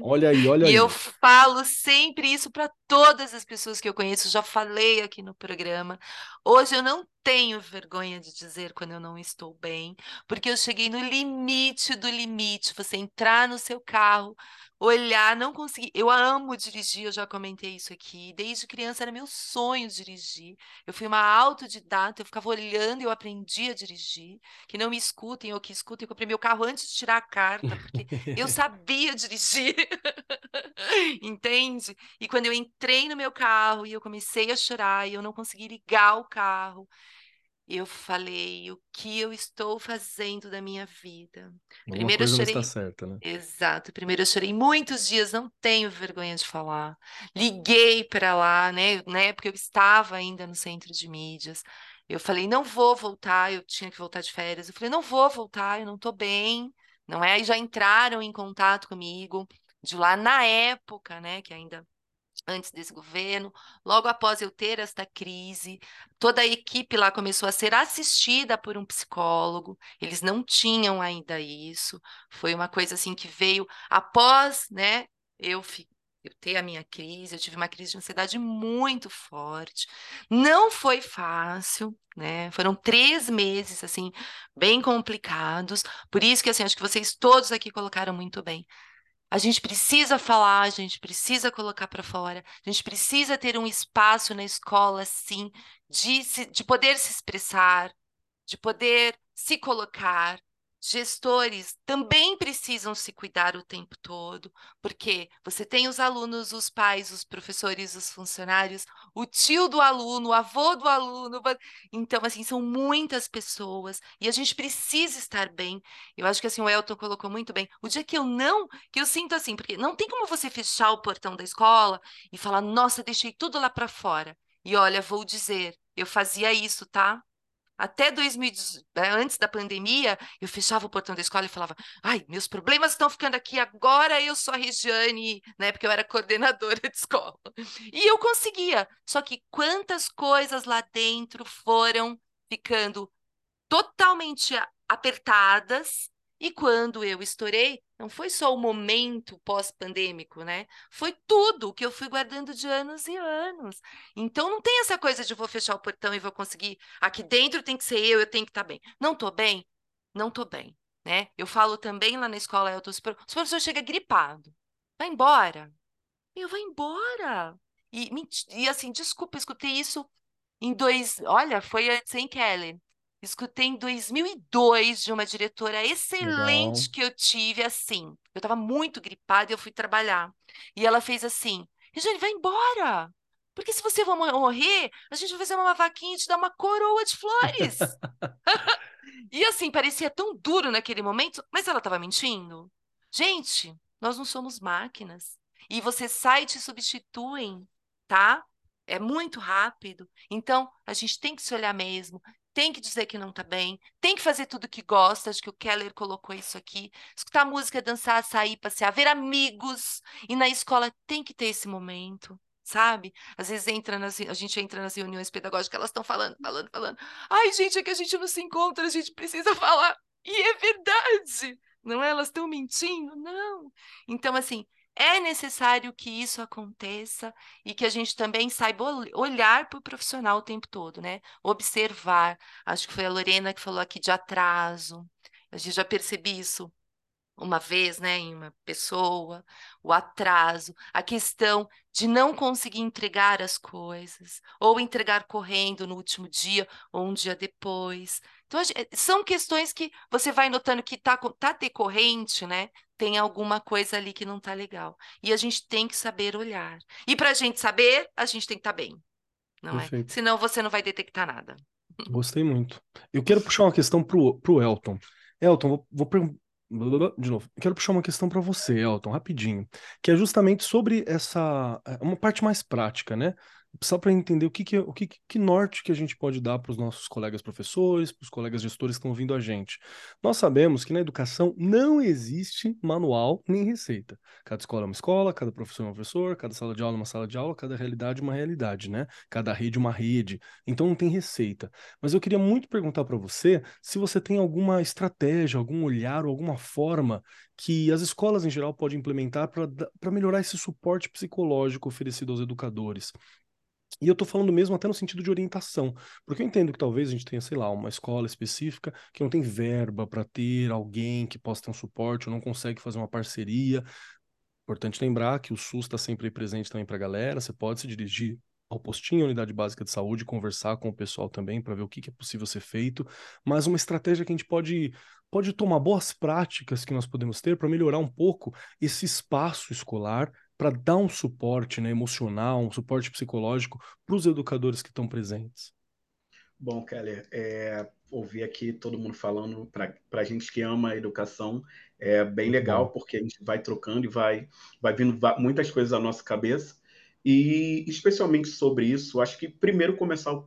Olha aí, olha e aí. eu falo sempre isso para todas as pessoas que eu conheço, já falei aqui no programa. Hoje eu não tenho vergonha de dizer quando eu não estou bem, porque eu cheguei no limite do limite. Você entrar no seu carro, olhar, não conseguir. Eu amo dirigir, eu já comentei isso aqui. Desde criança era meu sonho dirigir. Eu fui uma autodidata, eu ficava olhando e eu aprendi a dirigir. Que não me escutem ou que escutem, eu comprei meu carro antes de tirar a carta, porque eu sabia dirigir. Entende? E quando eu entrei no meu carro e eu comecei a chorar e eu não consegui ligar o carro, eu falei o que eu estou fazendo da minha vida. Uma Primeiro eu chorei. Não está certa, né? Exato. Primeiro eu chorei muitos dias, não tenho vergonha de falar. Liguei para lá, né? Na época eu estava ainda no centro de mídias. Eu falei, não vou voltar, eu tinha que voltar de férias. Eu falei, não vou voltar, eu não estou bem. Não é? Aí já entraram em contato comigo de lá na época, né? Que ainda antes desse governo, logo após eu ter esta crise, toda a equipe lá começou a ser assistida por um psicólogo. Eles não tinham ainda isso. Foi uma coisa assim que veio após, né, eu eu ter a minha crise, eu tive uma crise de ansiedade muito forte. Não foi fácil, né? Foram três meses, assim, bem complicados. Por isso que, assim, acho que vocês todos aqui colocaram muito bem. A gente precisa falar, a gente precisa colocar para fora, a gente precisa ter um espaço na escola, sim, de, se, de poder se expressar, de poder se colocar, Gestores também precisam se cuidar o tempo todo, porque você tem os alunos, os pais, os professores, os funcionários, o tio do aluno, o avô do aluno. Então, assim, são muitas pessoas e a gente precisa estar bem. Eu acho que assim o Elton colocou muito bem. O dia que eu não, que eu sinto assim, porque não tem como você fechar o portão da escola e falar: "Nossa, deixei tudo lá para fora". E olha, vou dizer, eu fazia isso, tá? Até 2018, né, antes da pandemia, eu fechava o portão da escola e falava: ai, meus problemas estão ficando aqui, agora eu sou a Regiane, né? Porque eu era coordenadora de escola. E eu conseguia. Só que quantas coisas lá dentro foram ficando totalmente apertadas e quando eu estourei, não foi só o momento pós-pandêmico, né? Foi tudo que eu fui guardando de anos e anos. Então não tem essa coisa de vou fechar o portão e vou conseguir. Aqui dentro tem que ser eu, eu tenho que estar tá bem. Não estou bem? Não estou bem, né? Eu falo também lá na escola, eu tô, os professores chegam gripado. Vai embora. Eu vou embora. E, e assim, desculpa, escutei isso em dois. Olha, foi antes, hein, Kelly? Escutei em 2002 de uma diretora excelente Legal. que eu tive, assim. Eu estava muito gripada e eu fui trabalhar. E ela fez assim: Regiane, vai embora. Porque se você for morrer, a gente vai fazer uma vaquinha e te dar uma coroa de flores. e assim, parecia tão duro naquele momento, mas ela estava mentindo. Gente, nós não somos máquinas. E você sai e te substituem, tá? É muito rápido. Então, a gente tem que se olhar mesmo, tem que dizer que não está bem, tem que fazer tudo que gosta, acho que o Keller colocou isso aqui, escutar música, dançar, sair, passear, ver amigos, e na escola tem que ter esse momento, sabe? Às vezes entra nas, a gente entra nas reuniões pedagógicas, elas estão falando, falando, falando, ai gente, é que a gente não se encontra, a gente precisa falar, e é verdade, não é? Elas estão mentindo? Não. Então, assim, é necessário que isso aconteça e que a gente também saiba olhar para o profissional o tempo todo, né? Observar. Acho que foi a Lorena que falou aqui de atraso. A gente já percebi isso uma vez, né, em uma pessoa, o atraso, a questão de não conseguir entregar as coisas, ou entregar correndo no último dia ou um dia depois. Então, são questões que você vai notando que está tá decorrente, né? tem alguma coisa ali que não está legal. E a gente tem que saber olhar. E para a gente saber, a gente tem que estar tá bem. Não é? Perfeito. é? Senão você não vai detectar nada. Gostei muito. Eu quero puxar uma questão pro, pro Elton. Elton, vou, vou perguntar. De novo, quero puxar uma questão para você, Elton, rapidinho, que é justamente sobre essa é, uma parte mais prática, né? Só para entender o que, que, o que, que norte que a gente pode dar para os nossos colegas professores, para os colegas gestores que estão ouvindo a gente. Nós sabemos que na educação não existe manual nem receita. Cada escola é uma escola, cada professor é um professor, cada sala de aula é uma sala de aula, cada realidade é uma realidade, né? Cada rede é uma rede. Então não tem receita. Mas eu queria muito perguntar para você se você tem alguma estratégia, algum olhar ou alguma forma que as escolas em geral podem implementar para melhorar esse suporte psicológico oferecido aos educadores. E eu tô falando mesmo até no sentido de orientação, porque eu entendo que talvez a gente tenha, sei lá, uma escola específica que não tem verba para ter alguém que possa ter um suporte ou não consegue fazer uma parceria. Importante lembrar que o SUS está sempre presente também para a galera, você pode se dirigir ao postinho, unidade básica de saúde, conversar com o pessoal também para ver o que, que é possível ser feito, mas uma estratégia que a gente pode, pode tomar boas práticas que nós podemos ter para melhorar um pouco esse espaço escolar para dar um suporte né, emocional, um suporte psicológico para os educadores que estão presentes? Bom, Keller, é, ouvir aqui todo mundo falando para a gente que ama a educação é bem legal, porque a gente vai trocando e vai, vai vindo muitas coisas à nossa cabeça. E especialmente sobre isso, acho que primeiro começar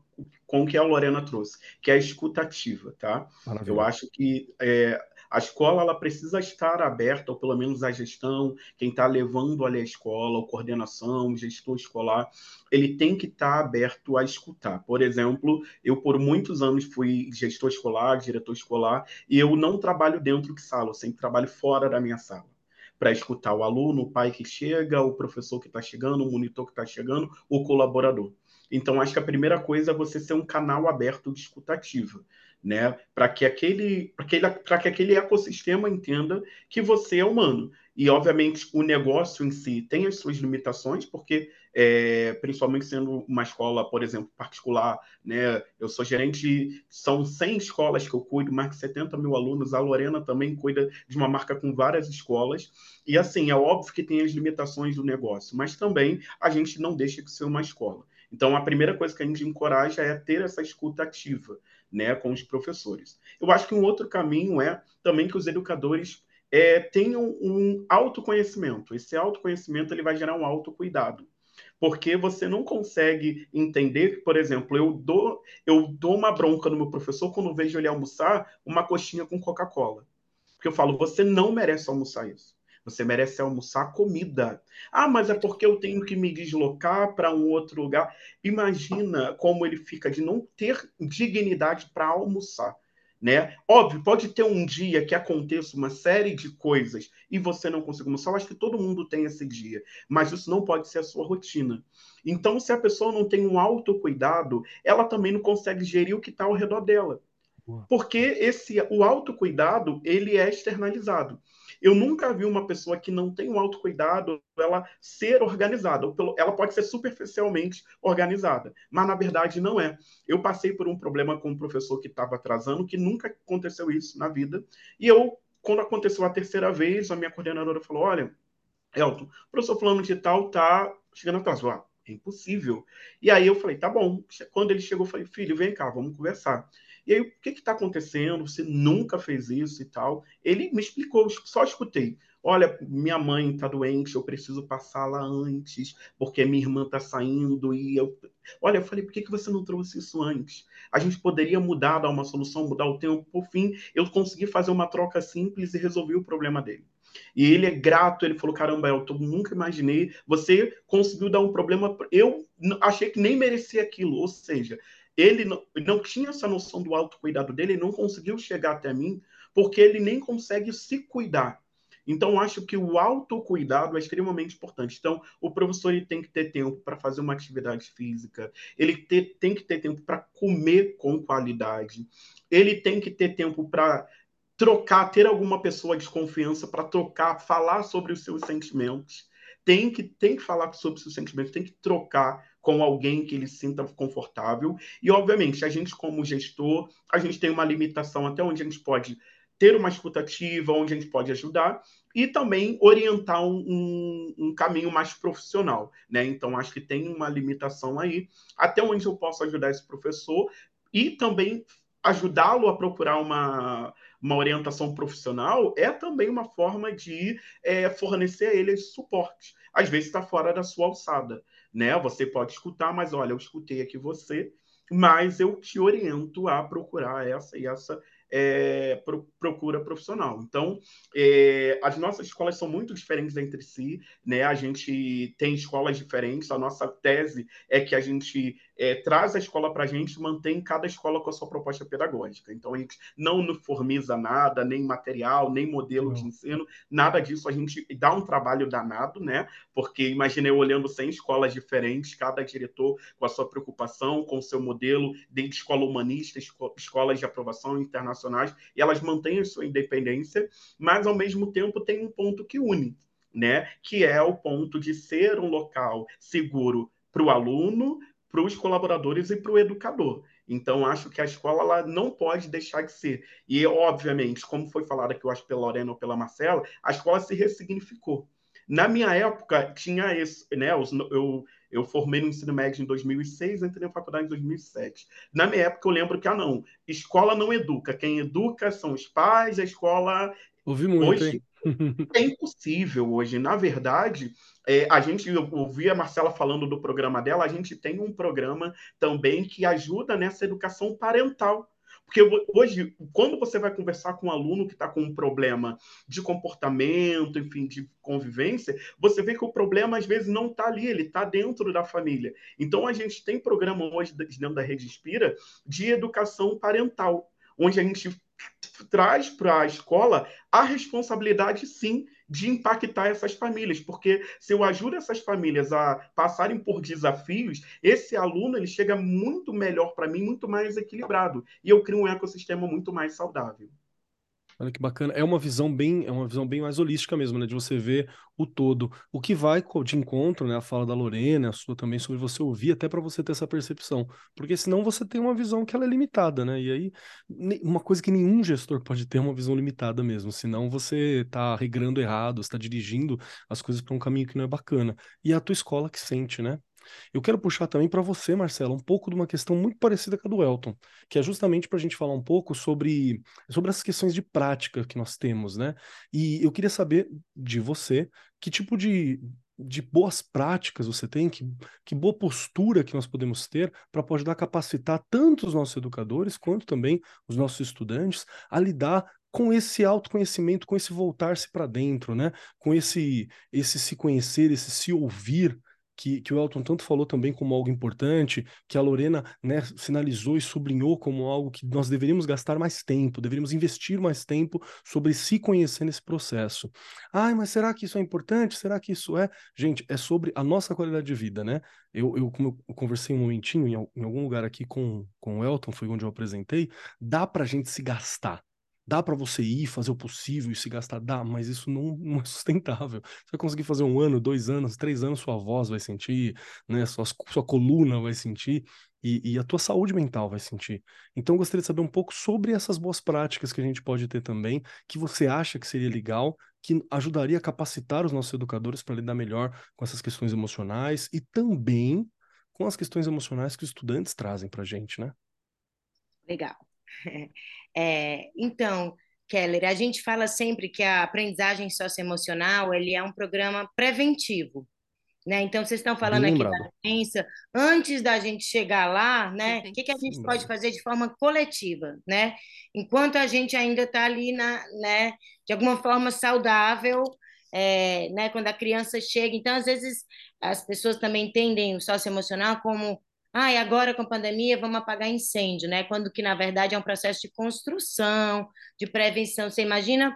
com o que a Lorena trouxe, que é a escutativa, tá? Maravilha. Eu acho que é, a escola ela precisa estar aberta, ou pelo menos a gestão, quem está levando ali a escola, a coordenação, o gestor escolar, ele tem que estar tá aberto a escutar. Por exemplo, eu por muitos anos fui gestor escolar, diretor escolar, e eu não trabalho dentro de sala, eu sempre trabalho fora da minha sala para escutar o aluno, o pai que chega, o professor que está chegando, o monitor que está chegando, o colaborador. Então, acho que a primeira coisa é você ser um canal aberto de escutativa, né? Para que aquele, para que, que aquele ecossistema entenda que você é humano. E, obviamente, o negócio em si tem as suas limitações, porque, é, principalmente sendo uma escola, por exemplo, particular, né? Eu sou gerente, são 100 escolas que eu cuido, mais de 70 mil alunos. A Lorena também cuida de uma marca com várias escolas. E, assim, é óbvio que tem as limitações do negócio, mas também a gente não deixa de ser uma escola. Então, a primeira coisa que a gente encoraja é ter essa escuta ativa né, com os professores. Eu acho que um outro caminho é também que os educadores é, tenham um autoconhecimento. Esse autoconhecimento ele vai gerar um autocuidado. Porque você não consegue entender por exemplo, eu dou, eu dou uma bronca no meu professor quando vejo ele almoçar uma coxinha com Coca-Cola. Porque eu falo, você não merece almoçar isso. Você merece almoçar comida. Ah, mas é porque eu tenho que me deslocar para um outro lugar. Imagina como ele fica de não ter dignidade para almoçar. Né? Óbvio, pode ter um dia que aconteça uma série de coisas e você não consiga almoçar. Eu acho que todo mundo tem esse dia, mas isso não pode ser a sua rotina. Então, se a pessoa não tem um autocuidado, ela também não consegue gerir o que está ao redor dela. Porque esse o autocuidado, ele é externalizado. Eu nunca vi uma pessoa que não tem um autocuidado, ela ser organizada. Ela pode ser superficialmente organizada, mas na verdade não é. Eu passei por um problema com um professor que estava atrasando, que nunca aconteceu isso na vida. E eu, quando aconteceu a terceira vez, a minha coordenadora falou: Olha, Elton, o professor fulano de tal tá chegando atrás. Ah, é impossível. E aí eu falei, tá bom. Quando ele chegou, eu falei, filho, vem cá, vamos conversar. E aí, o que está acontecendo? Você nunca fez isso e tal. Ele me explicou, só escutei. Olha, minha mãe está doente, eu preciso passar lá antes, porque minha irmã está saindo. E eu. Olha, eu falei, por que, que você não trouxe isso antes? A gente poderia mudar, dar uma solução, mudar o tempo. Por fim, eu consegui fazer uma troca simples e resolvi o problema dele. E ele é grato, ele falou: caramba, eu nunca imaginei. Você conseguiu dar um problema. Eu achei que nem merecia aquilo. Ou seja, ele não, não tinha essa noção do autocuidado dele, ele não conseguiu chegar até mim, porque ele nem consegue se cuidar. Então, acho que o autocuidado é extremamente importante. Então, o professor ele tem que ter tempo para fazer uma atividade física, ele tem que ter tempo para comer com qualidade, ele tem que ter tempo para trocar, ter alguma pessoa de confiança para trocar, falar sobre os seus sentimentos. Tem que, tem que falar sobre os seus sentimentos, tem que trocar com alguém que ele sinta confortável. E, obviamente, a gente, como gestor, a gente tem uma limitação até onde a gente pode ter uma escutativa, onde a gente pode ajudar e também orientar um, um, caminho mais profissional, né? Então acho que tem uma limitação aí, até onde eu posso ajudar esse professor e também ajudá-lo a procurar uma, uma orientação profissional é também uma forma de é, fornecer a ele esse suporte. Às vezes está fora da sua alçada né? Você pode escutar, mas olha, eu escutei aqui você, mas eu te oriento a procurar essa e essa é, pro, procura profissional. Então, é, as nossas escolas são muito diferentes entre si, né? A gente tem escolas diferentes. A nossa tese é que a gente é, traz a escola para a gente, mantém cada escola com a sua proposta pedagógica. Então, a gente não uniformiza nada, nem material, nem modelo não. de ensino, nada disso. A gente dá um trabalho danado, né? Porque imaginei olhando 100 escolas diferentes, cada diretor com a sua preocupação, com o seu modelo, desde escola humanista, esco escolas de aprovação internacionais, e elas mantêm a sua independência, mas ao mesmo tempo tem um ponto que une, né? Que é o ponto de ser um local seguro para o aluno, para os colaboradores e para o educador. Então, acho que a escola ela não pode deixar de ser. E, obviamente, como foi falado aqui, eu acho, pela Lorena ou pela Marcela, a escola se ressignificou. Na minha época, tinha esse, né? Eu, eu formei no ensino médio em 2006, entrei na faculdade em 2007. Na minha época, eu lembro que, ah, não, escola não educa. Quem educa são os pais, a escola. Ouvi muito, hoje, hein? É impossível hoje. Na verdade, é, a gente ouvia a Marcela falando do programa dela, a gente tem um programa também que ajuda nessa educação parental. Porque hoje, quando você vai conversar com um aluno que está com um problema de comportamento, enfim, de convivência, você vê que o problema às vezes não está ali, ele está dentro da família. Então, a gente tem programa hoje dentro da Rede Inspira de educação parental, onde a gente traz para a escola a responsabilidade, sim, de impactar essas famílias, porque se eu ajudo essas famílias a passarem por desafios, esse aluno ele chega muito melhor para mim, muito mais equilibrado, e eu crio um ecossistema muito mais saudável. Olha que bacana. É uma visão bem, é uma visão bem mais holística mesmo, né? De você ver o todo. O que vai de encontro, né? A fala da Lorena, a sua também, sobre você ouvir, até para você ter essa percepção. Porque senão você tem uma visão que ela é limitada, né? E aí, uma coisa que nenhum gestor pode ter é uma visão limitada mesmo. Senão você está regrando errado, está dirigindo as coisas para um caminho que não é bacana. E é a tua escola que sente, né? Eu quero puxar também para você, Marcela, um pouco de uma questão muito parecida com a do Elton, que é justamente para a gente falar um pouco sobre, sobre as questões de prática que nós temos, né? E eu queria saber de você que tipo de, de boas práticas você tem, que, que boa postura que nós podemos ter para ajudar a capacitar tanto os nossos educadores quanto também os nossos estudantes a lidar com esse autoconhecimento, com esse voltar-se para dentro, né? Com esse esse se conhecer, esse se ouvir que, que o Elton tanto falou também como algo importante, que a Lorena né, sinalizou e sublinhou como algo que nós deveríamos gastar mais tempo, deveríamos investir mais tempo sobre se conhecer nesse processo. Ai, mas será que isso é importante? Será que isso é? Gente, é sobre a nossa qualidade de vida, né? Eu, eu como eu conversei um momentinho em, em algum lugar aqui com, com o Elton, foi onde eu apresentei, dá pra gente se gastar Dá para você ir, fazer o possível e se gastar? Dá, mas isso não, não, é sustentável. Você vai conseguir fazer um ano, dois anos, três anos, sua voz vai sentir, né? Sua, sua coluna vai sentir e, e a tua saúde mental vai sentir. Então, eu gostaria de saber um pouco sobre essas boas práticas que a gente pode ter também, que você acha que seria legal, que ajudaria a capacitar os nossos educadores para lidar melhor com essas questões emocionais e também com as questões emocionais que os estudantes trazem para a gente, né? Legal. É, então, Keller, a gente fala sempre que a aprendizagem socioemocional ele é um programa preventivo. Né? Então, vocês estão falando Bem aqui lembrado. da doença, antes da gente chegar lá, né? O que, que a gente pode fazer de forma coletiva, né? Enquanto a gente ainda está ali, na, né, de alguma forma saudável, é, né, quando a criança chega. Então, às vezes, as pessoas também entendem o socioemocional como ah, e agora com a pandemia vamos apagar incêndio, né? Quando que na verdade é um processo de construção, de prevenção. Você imagina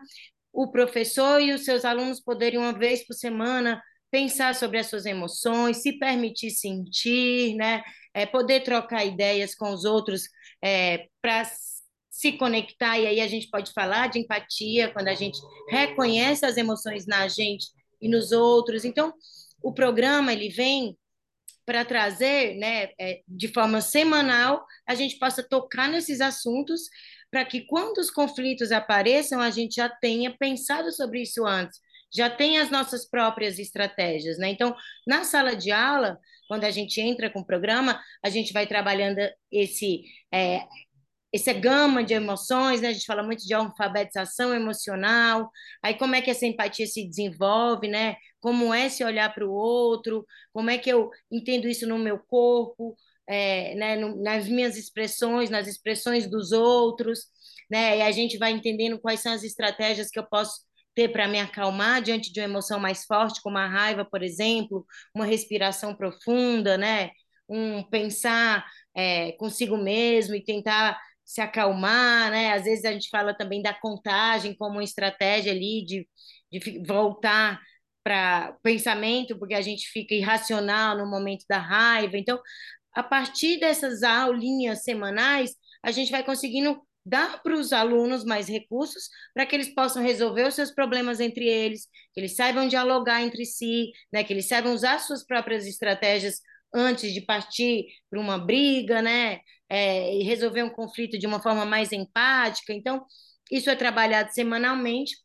o professor e os seus alunos poderem uma vez por semana pensar sobre as suas emoções, se permitir sentir, né? É, poder trocar ideias com os outros é, para se conectar, e aí a gente pode falar de empatia, quando a gente reconhece as emoções na gente e nos outros. Então, o programa ele vem para trazer, né, é, de forma semanal, a gente possa tocar nesses assuntos, para que quando os conflitos apareçam, a gente já tenha pensado sobre isso antes, já tenha as nossas próprias estratégias, né? Então, na sala de aula, quando a gente entra com o programa, a gente vai trabalhando esse é, essa gama de emoções, né? A gente fala muito de alfabetização emocional, aí como é que essa empatia se desenvolve, né? Como é se olhar para o outro, como é que eu entendo isso no meu corpo, é, né? No, nas minhas expressões, nas expressões dos outros, né? E a gente vai entendendo quais são as estratégias que eu posso ter para me acalmar diante de uma emoção mais forte, como a raiva, por exemplo, uma respiração profunda, né? Um pensar é, consigo mesmo e tentar se acalmar, né? Às vezes a gente fala também da contagem como uma estratégia ali de, de voltar para pensamento, porque a gente fica irracional no momento da raiva. Então, a partir dessas aulinhas semanais, a gente vai conseguindo dar para os alunos mais recursos para que eles possam resolver os seus problemas entre eles, que eles saibam dialogar entre si, né, que eles saibam usar suas próprias estratégias antes de partir para uma briga, né? É, e resolver um conflito de uma forma mais empática. Então, isso é trabalhado semanalmente.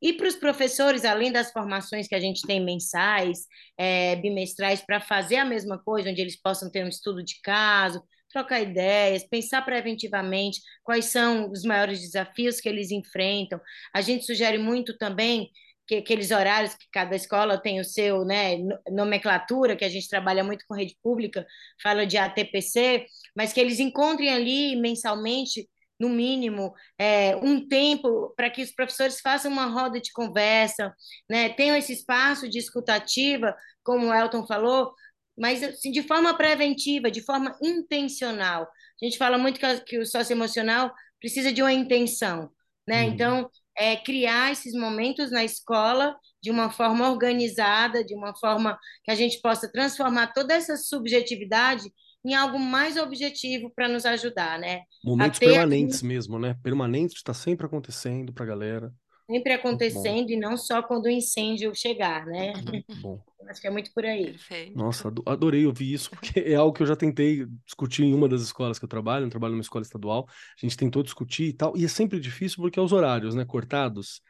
E para os professores, além das formações que a gente tem mensais, é, bimestrais, para fazer a mesma coisa, onde eles possam ter um estudo de caso, trocar ideias, pensar preventivamente quais são os maiores desafios que eles enfrentam. A gente sugere muito também que aqueles horários que cada escola tem o seu, né, nomenclatura, que a gente trabalha muito com rede pública, fala de ATPC, mas que eles encontrem ali mensalmente, no mínimo, é, um tempo para que os professores façam uma roda de conversa, né, tenham esse espaço de escutativa, como o Elton falou, mas assim, de forma preventiva, de forma intencional. A gente fala muito que, que o socioemocional precisa de uma intenção, né? Uhum. Então, é, criar esses momentos na escola de uma forma organizada, de uma forma que a gente possa transformar toda essa subjetividade em algo mais objetivo para nos ajudar, né? Momentos ter permanentes mesmo, né? Permanentes, está sempre acontecendo para a galera. Sempre acontecendo e não só quando o incêndio chegar, né? bom. Acho que é muito por aí. Perfeito. Nossa, ado- adorei ouvir isso, porque é algo que eu já tentei discutir em uma das escolas que eu trabalho, eu trabalho numa escola estadual, a gente tentou discutir e tal, e é sempre difícil porque é os horários, né, cortados,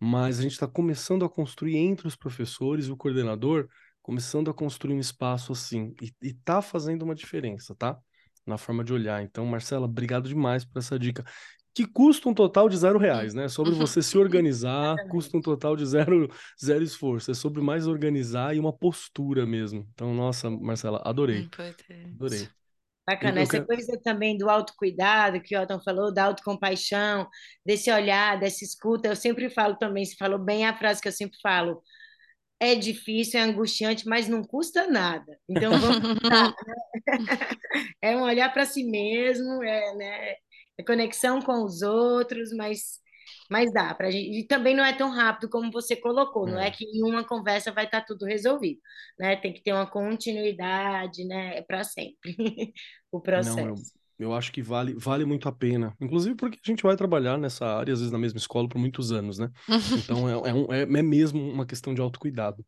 mas a gente está começando a construir entre os professores e o coordenador, começando a construir um espaço assim, e, e tá fazendo uma diferença, tá? Na forma de olhar. Então, Marcela, obrigado demais por essa dica. Que custa um total de zero reais, né? Sobre você se organizar, custa um total de zero, zero esforço. É sobre mais organizar e uma postura mesmo. Então, nossa, Marcela, adorei, Importante. adorei. Bacana, eu essa quero. coisa também do autocuidado, que o Otton falou, da autocompaixão, desse olhar, dessa escuta. Eu sempre falo também, você falou bem a frase que eu sempre falo. É difícil, é angustiante, mas não custa nada. Então vamos lá. É um olhar para si mesmo, é, né, é conexão com os outros, mas, mas dá pra gente. E também não é tão rápido como você colocou, não é É. que em uma conversa vai estar tudo resolvido, né? Tem que ter uma continuidade, né? É para sempre o Não, eu, processo. eu acho que vale, vale muito a pena. Inclusive porque a gente vai trabalhar nessa área, às vezes na mesma escola, por muitos anos, né? Então é, é, um- é, é mesmo uma questão de autocuidado.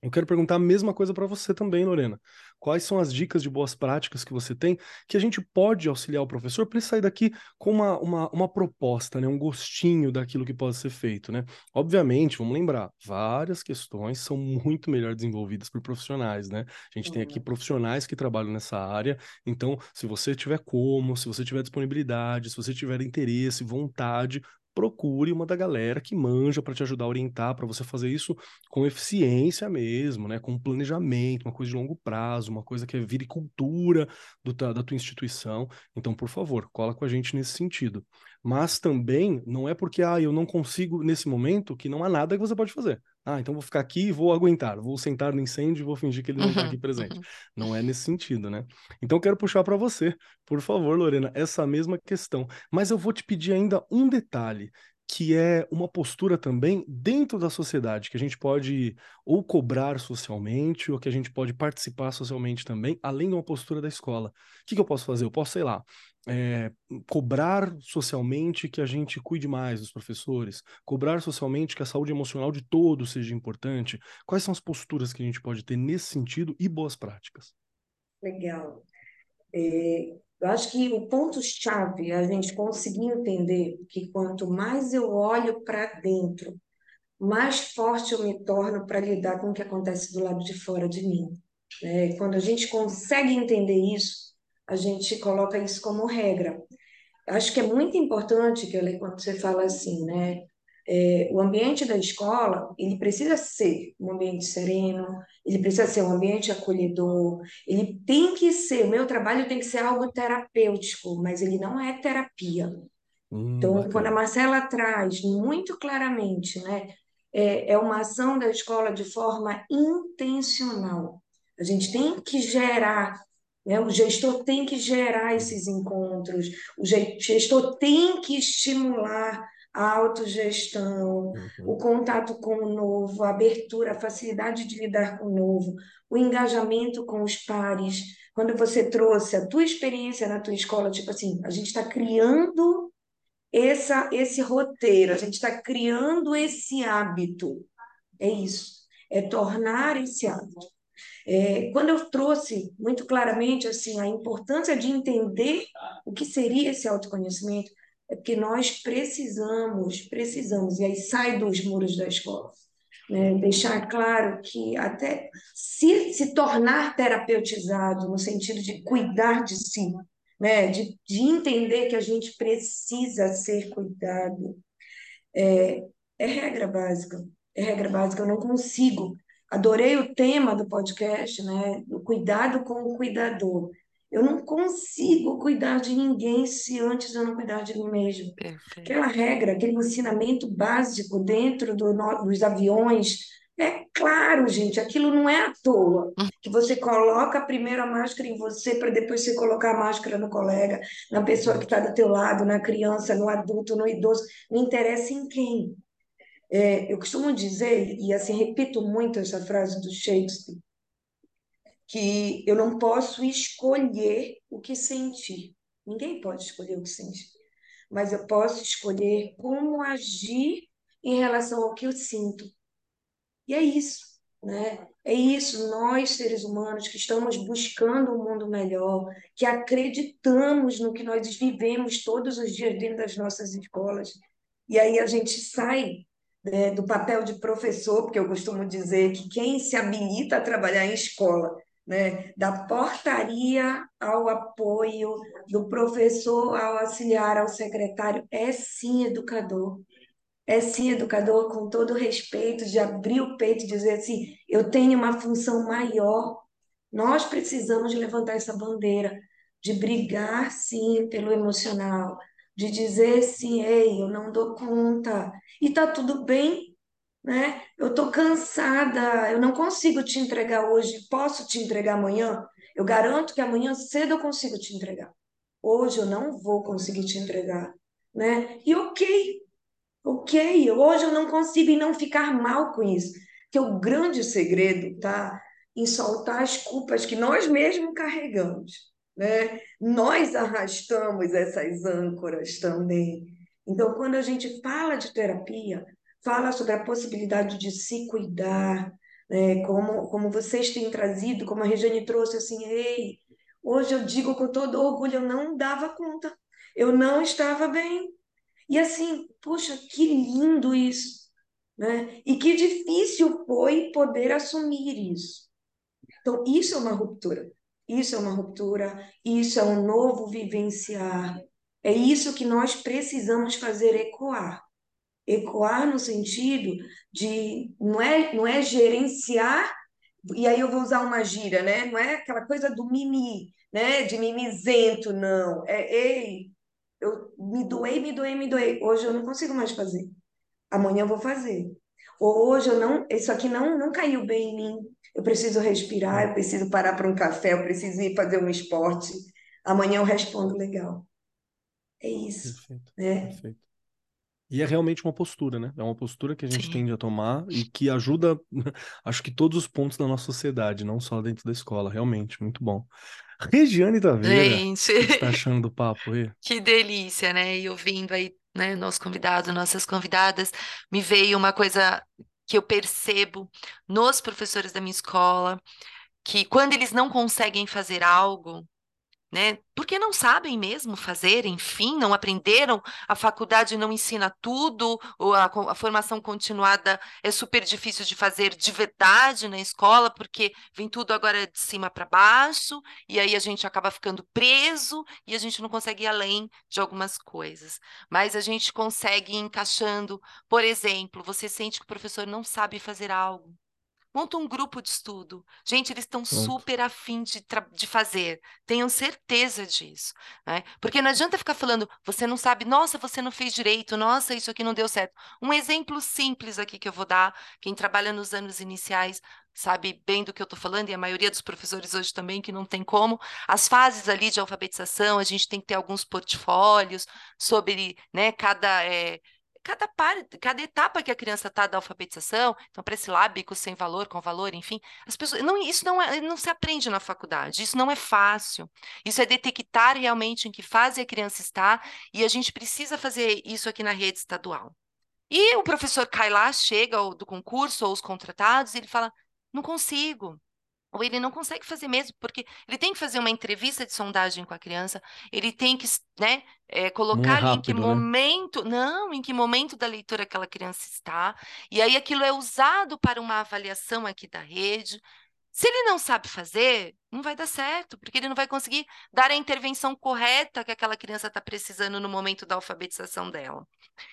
Eu quero perguntar a mesma coisa para você também, Lorena. Quais são as dicas de boas práticas que você tem que a gente pode auxiliar o professor para ele sair daqui com uma, uma, uma proposta, né? Um gostinho daquilo que pode ser feito, né? Obviamente, vamos lembrar, várias questões são muito melhor desenvolvidas por profissionais, né? A gente tem aqui profissionais que trabalham nessa área, então, se você tiver como, se você tiver disponibilidade, se você tiver interesse, vontade, procure uma da galera que manja para te ajudar a orientar, para você fazer isso com eficiência mesmo, né? Com planejamento, uma coisa de longo prazo, uma coisa que é vire cultura do, da tua instituição. Então, por favor, cola com a gente nesse sentido. Mas também não é porque, ah, eu não consigo nesse momento que não há nada que você pode fazer. Ah, então vou ficar aqui e vou aguentar, vou sentar no incêndio e vou fingir que ele não está aqui presente. uhum. Não é nesse sentido, né? Então, eu quero puxar para você, por favor, Lorena, essa mesma questão. Mas eu vou te pedir ainda um detalhe, que é uma postura também dentro da sociedade, que a gente pode ou cobrar socialmente, ou que a gente pode participar socialmente também, além de uma postura da escola. O que que eu posso fazer? Eu posso, sei lá, é, cobrar socialmente que a gente cuide mais dos professores, cobrar socialmente que a saúde emocional de todos seja importante. Quais são as posturas que a gente pode ter nesse sentido e boas práticas? Legal. É, eu acho que o ponto-chave é a gente conseguir entender que quanto mais eu olho para dentro, mais forte eu me torno para lidar com o que acontece do lado de fora de mim. né? Quando a gente consegue entender isso, a gente coloca isso como regra. Acho que é muito importante, Kelly, quando você fala assim, né? É, o ambiente da escola, ele precisa ser um ambiente sereno, ele precisa ser um ambiente acolhedor, ele tem que ser, o meu trabalho tem que ser algo terapêutico, mas ele não é terapia. Hum, Então, quando a bacana. Marcela traz muito claramente, né, é, é uma ação da escola de forma intencional. A gente tem que gerar, né, o gestor tem que gerar esses encontros, o ge- gestor tem que estimular a autogestão, Uhum. o contato com o novo, a abertura, a facilidade de lidar com o novo, o engajamento com os pares. Quando você trouxe a tua experiência na tua escola, tipo assim, a gente está criando essa, esse roteiro, a gente está criando esse hábito. É isso, é tornar esse hábito. É, quando eu trouxe muito claramente assim a importância de entender o que seria esse autoconhecimento, é porque nós precisamos, precisamos, e aí sai dos muros da escola, né? Deixar claro que até se, se tornar terapeutizado, no sentido de cuidar de si, né? de, de entender que a gente precisa ser cuidado, é, é regra básica. É regra básica. Eu não consigo. Adorei o tema do podcast, né? O cuidado com o cuidador. Eu não consigo cuidar de ninguém se antes eu não cuidar de mim mesmo. Perfeito. Aquela regra, aquele ensinamento básico dentro do dos aviões, É claro, gente, aquilo não é à toa. Que você coloca primeiro a máscara em você para depois você colocar a máscara no colega, na pessoa que está do teu lado, na criança, no adulto, no idoso, não interessa em quem. É, eu costumo dizer, e assim, repito muito essa frase do Shakespeare, que eu não posso escolher o que sentir. Ninguém pode escolher o que sentir. Mas eu posso escolher como agir em relação ao que eu sinto. E é isso, né? É isso, nós seres humanos que estamos buscando um mundo melhor, que acreditamos no que nós vivemos todos os dias dentro das nossas escolas. E aí a gente sai né, do papel de professor, porque eu costumo dizer que quem se habilita a trabalhar em escola, né, da portaria ao apoio, do professor ao auxiliar, ao secretário, é sim educador é sim educador com todo respeito, de abrir o peito e dizer assim: eu tenho uma função maior. Nós precisamos levantar essa bandeira, de brigar sim pelo emocional, de dizer sim, ei, eu não dou conta. E tá tudo bem, né? Eu tô cansada, eu não consigo te entregar hoje, posso te entregar amanhã? Eu garanto que amanhã cedo eu consigo te entregar. Hoje eu não vou conseguir te entregar, né? E ok, Ok, hoje eu não consigo e não ficar mal com isso. Que o grande segredo está em soltar as culpas que nós mesmos carregamos. Né? Nós arrastamos essas âncoras também. Então, quando a gente fala de terapia, fala sobre a possibilidade de se cuidar, né? como, como vocês têm trazido, como a Regiane trouxe assim, ei, hoje eu digo com todo orgulho, eu não dava conta, eu não estava bem, e assim, poxa, que lindo isso, né? E que difícil foi poder assumir isso. Então, isso é uma ruptura. Isso é uma ruptura, isso é um novo vivenciar. É isso que nós precisamos fazer ecoar. Ecoar no sentido de não é, não é gerenciar, e aí eu vou usar uma gira, né? Não é aquela coisa do mimi, né? De mimizento, não. É, ei, eu me doei, me doei, me doei. Hoje eu não consigo mais fazer. Amanhã eu vou fazer. Ou hoje eu não, isso aqui não, não caiu bem em mim. Eu preciso respirar, eu preciso parar para um café, eu preciso ir fazer um esporte. Amanhã eu respondo legal. É isso. Perfeito, né? perfeito. E é realmente uma postura, né? É uma postura que a gente Sim. tende a tomar e que ajuda, acho que todos os pontos da nossa sociedade, não só dentro da escola, realmente, muito bom. Regiane Taveira, o Gente, que você tá achando do papo aí? que delícia, né? E ouvindo aí, né, nosso convidado, nossas convidadas, me veio uma coisa que eu percebo nos professores da minha escola, que quando eles não conseguem fazer algo, né? Porque não sabem mesmo fazer, enfim, não aprenderam, a faculdade não ensina tudo, ou a, a formação continuada é super difícil de fazer de verdade na escola, porque vem tudo agora de cima para baixo, e aí a gente acaba ficando preso e a gente não consegue ir além de algumas coisas. Mas a gente consegue ir encaixando, por exemplo, você sente que o professor não sabe fazer algo. Monta um grupo de estudo. Gente, eles estão super afim de, de fazer. Tenham certeza disso. né? Porque não adianta ficar falando, você não sabe, nossa, você não fez direito, nossa, isso aqui não deu certo. Um exemplo simples aqui que eu vou dar, quem trabalha nos anos iniciais sabe bem do que eu estou falando, e a maioria dos professores hoje também, que não tem como. As fases ali de alfabetização, a gente tem que ter alguns portfólios sobre né, cada. eh, cada, par, cada etapa que a criança está da alfabetização, então pré-silábico, sem valor, com valor, enfim, as pessoas, não, isso não, é, não se aprende na faculdade, isso não é fácil, isso é detectar realmente em que fase a criança está, e a gente precisa fazer isso aqui na rede estadual. E o professor cai lá, chega do concurso, ou os contratados, e ele fala, não consigo, ou ele não consegue fazer mesmo, porque ele tem que fazer uma entrevista de sondagem com a criança, ele tem que, né, eh, colocar ali em que rápido, né? momento, não, em que momento da leitura aquela criança está, e aí aquilo é usado para uma avaliação aqui da rede. Se ele não sabe fazer, não vai dar certo, porque ele não vai conseguir dar a intervenção correta que aquela criança está precisando no momento da alfabetização dela.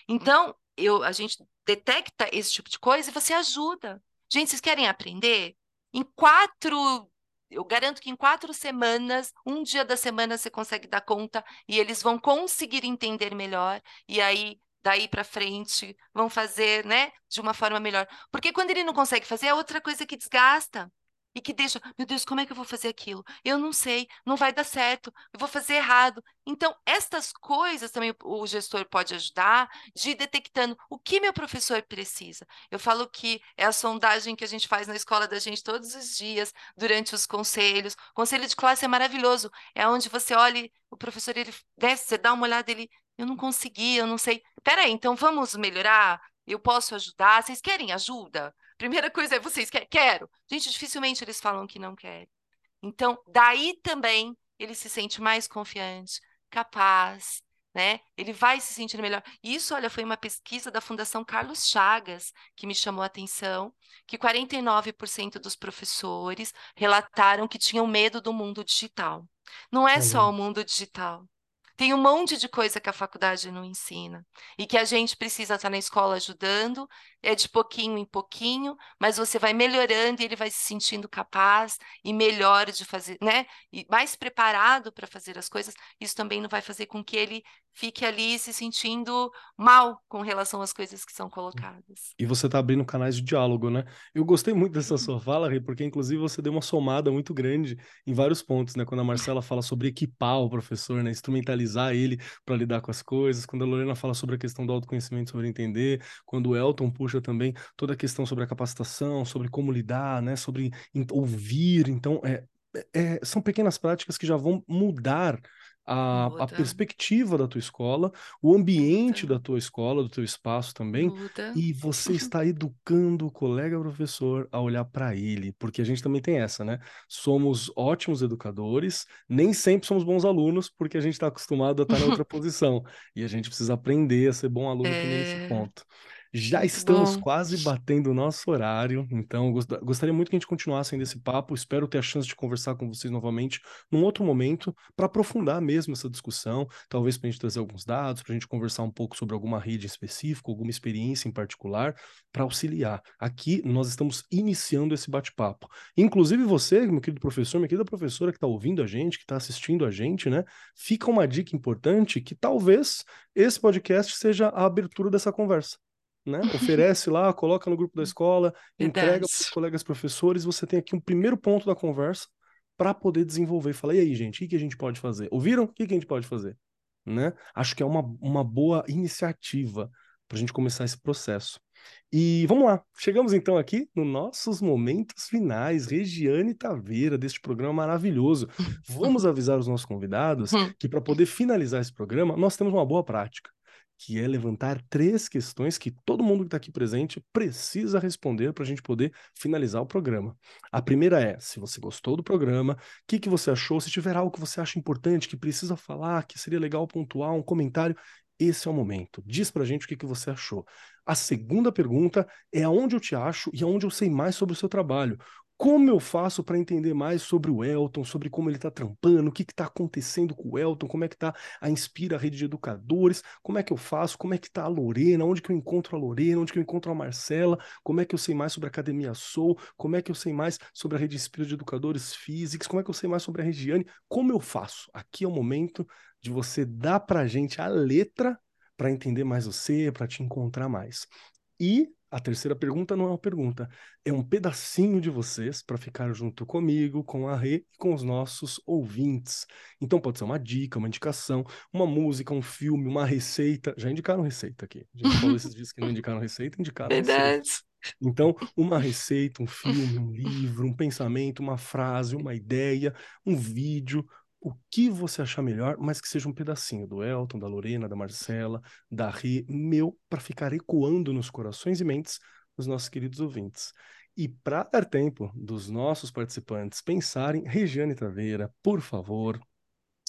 Então, eu, a gente detecta esse tipo de coisa e você ajuda. Gente, vocês querem aprender? Em quatro, eu garanto que em quatro semanas, um dia da semana você consegue dar conta e eles vão conseguir entender melhor. E aí, daí para frente vão fazer, né, de uma forma melhor. Porque quando ele não consegue fazer, é outra coisa que desgasta e que deixa, meu Deus, como é que eu vou fazer aquilo? Eu não sei, não vai dar certo, eu vou fazer errado. Então, estas coisas também o gestor pode ajudar de ir detectando o que meu professor precisa. Eu falo que é a sondagem que a gente faz na escola da gente todos os dias, durante os conselhos. Conselho de classe é maravilhoso, é onde você olha, o professor ele desce, você dá uma olhada, ele, eu não consegui, eu não sei. Peraí, então vamos melhorar? Eu posso ajudar? Vocês querem ajuda? Primeira coisa é vocês querem? Quero. Gente, dificilmente eles falam que não querem. Então, daí também ele se sente mais confiante, capaz, né? Ele vai se sentir melhor. Isso, olha, foi uma pesquisa da Fundação Carlos Chagas que me chamou a atenção, que 49% dos professores relataram que tinham medo do mundo digital. Não é só o mundo digital. Tem um monte de coisa que a faculdade não ensina e que a gente precisa estar na escola ajudando, é de pouquinho em pouquinho, mas você vai melhorando e ele vai se sentindo capaz e melhor de fazer, né? E mais preparado para fazer as coisas. Isso também não vai fazer com que ele fique ali se sentindo mal com relação às coisas que são colocadas. E você está abrindo canais de diálogo, né? Eu gostei muito dessa sua fala, Rê, porque inclusive você deu uma somada muito grande em vários pontos, né? Quando a Marcela fala sobre equipar o professor, né? Instrumentalizar ele para lidar com as coisas, quando a Lorena fala sobre a questão do autoconhecimento, sobre entender, quando o Elton puxa também toda a questão sobre a capacitação, sobre como lidar, né? Sobre ouvir. Então, é, é, são pequenas práticas que já vão mudar a, a, perspectiva da tua escola, o ambiente Muda. da tua escola, do teu espaço também, Muda. e você está educando o colega professor a olhar para ele, porque a gente também tem essa, né? Somos ótimos educadores, nem sempre somos bons alunos, porque a gente está acostumado a estar na outra posição, e a gente precisa aprender a ser bom aluno é... também nesse ponto. Já estamos Bom. quase batendo o nosso horário, então gostaria muito que a gente continuasse ainda esse papo. Espero ter a chance de conversar com vocês novamente num outro momento para aprofundar mesmo essa discussão, talvez para a gente trazer alguns dados, para a gente conversar um pouco sobre alguma rede específica, alguma experiência em particular, para auxiliar. Aqui nós estamos iniciando esse bate-papo. Inclusive você, meu querido professor, minha querida professora que está ouvindo a gente, que está assistindo a gente, né? Fica uma dica importante que talvez esse podcast seja a abertura dessa conversa né? Oferece lá, coloca no grupo da escola, entrega para os colegas professores, você tem aqui um primeiro ponto da conversa para poder desenvolver. Fala, e aí, gente, o que, que a gente pode fazer? Ouviram? O que, que a gente pode fazer? Né? Acho que é uma, uma boa iniciativa para a gente começar esse processo. E vamos lá, chegamos então aqui nos nossos momentos finais, Regiane Taveira, deste programa maravilhoso. Vamos avisar os nossos convidados hum. que para poder finalizar esse programa, nós temos uma boa prática que é levantar três questões que todo mundo que está aqui presente precisa responder para a gente poder finalizar o programa. A primeira é: se você gostou do programa, o que, que você achou? Se tiver algo que você acha importante, que precisa falar, que seria legal pontuar, um comentário, esse é o momento. Diz para a gente o que, que você achou. A segunda pergunta é aonde eu te acho e aonde eu sei mais sobre o seu trabalho. Como eu faço para entender mais sobre o Elton, sobre como ele está trampando, o que está acontecendo com o Elton, como é que está a Inspira, a rede de educadores, como é que eu faço, como é que está a Lorena, onde que eu encontro a Lorena, onde que eu encontro a Marcela, como é que eu sei mais sobre a Academia Soul, como é que eu sei mais sobre a rede Inspira de educadores físicos, como é que eu sei mais sobre a Regiane, como eu faço? Aqui é o momento de você dar para gente a letra para entender mais você, para te encontrar mais. E a terceira pergunta não é uma pergunta, é um pedacinho de vocês para ficar junto comigo, com a Rê e com os nossos ouvintes. Então pode ser uma dica, uma indicação, uma música, um filme, uma receita. Já indicaram receita aqui. A gente falou esses dias que não indicaram receita, indicaram Verdade. receita. Então, uma receita, um filme, um livro, um pensamento, uma frase, uma ideia, um vídeo, o que você achar melhor, mas que seja um pedacinho do Elton, da Lorena, da Marcela, da Rê, meu, para ficar ecoando nos corações e mentes dos nossos queridos ouvintes. E para dar tempo dos nossos participantes pensarem, Regiane Taveira, por favor,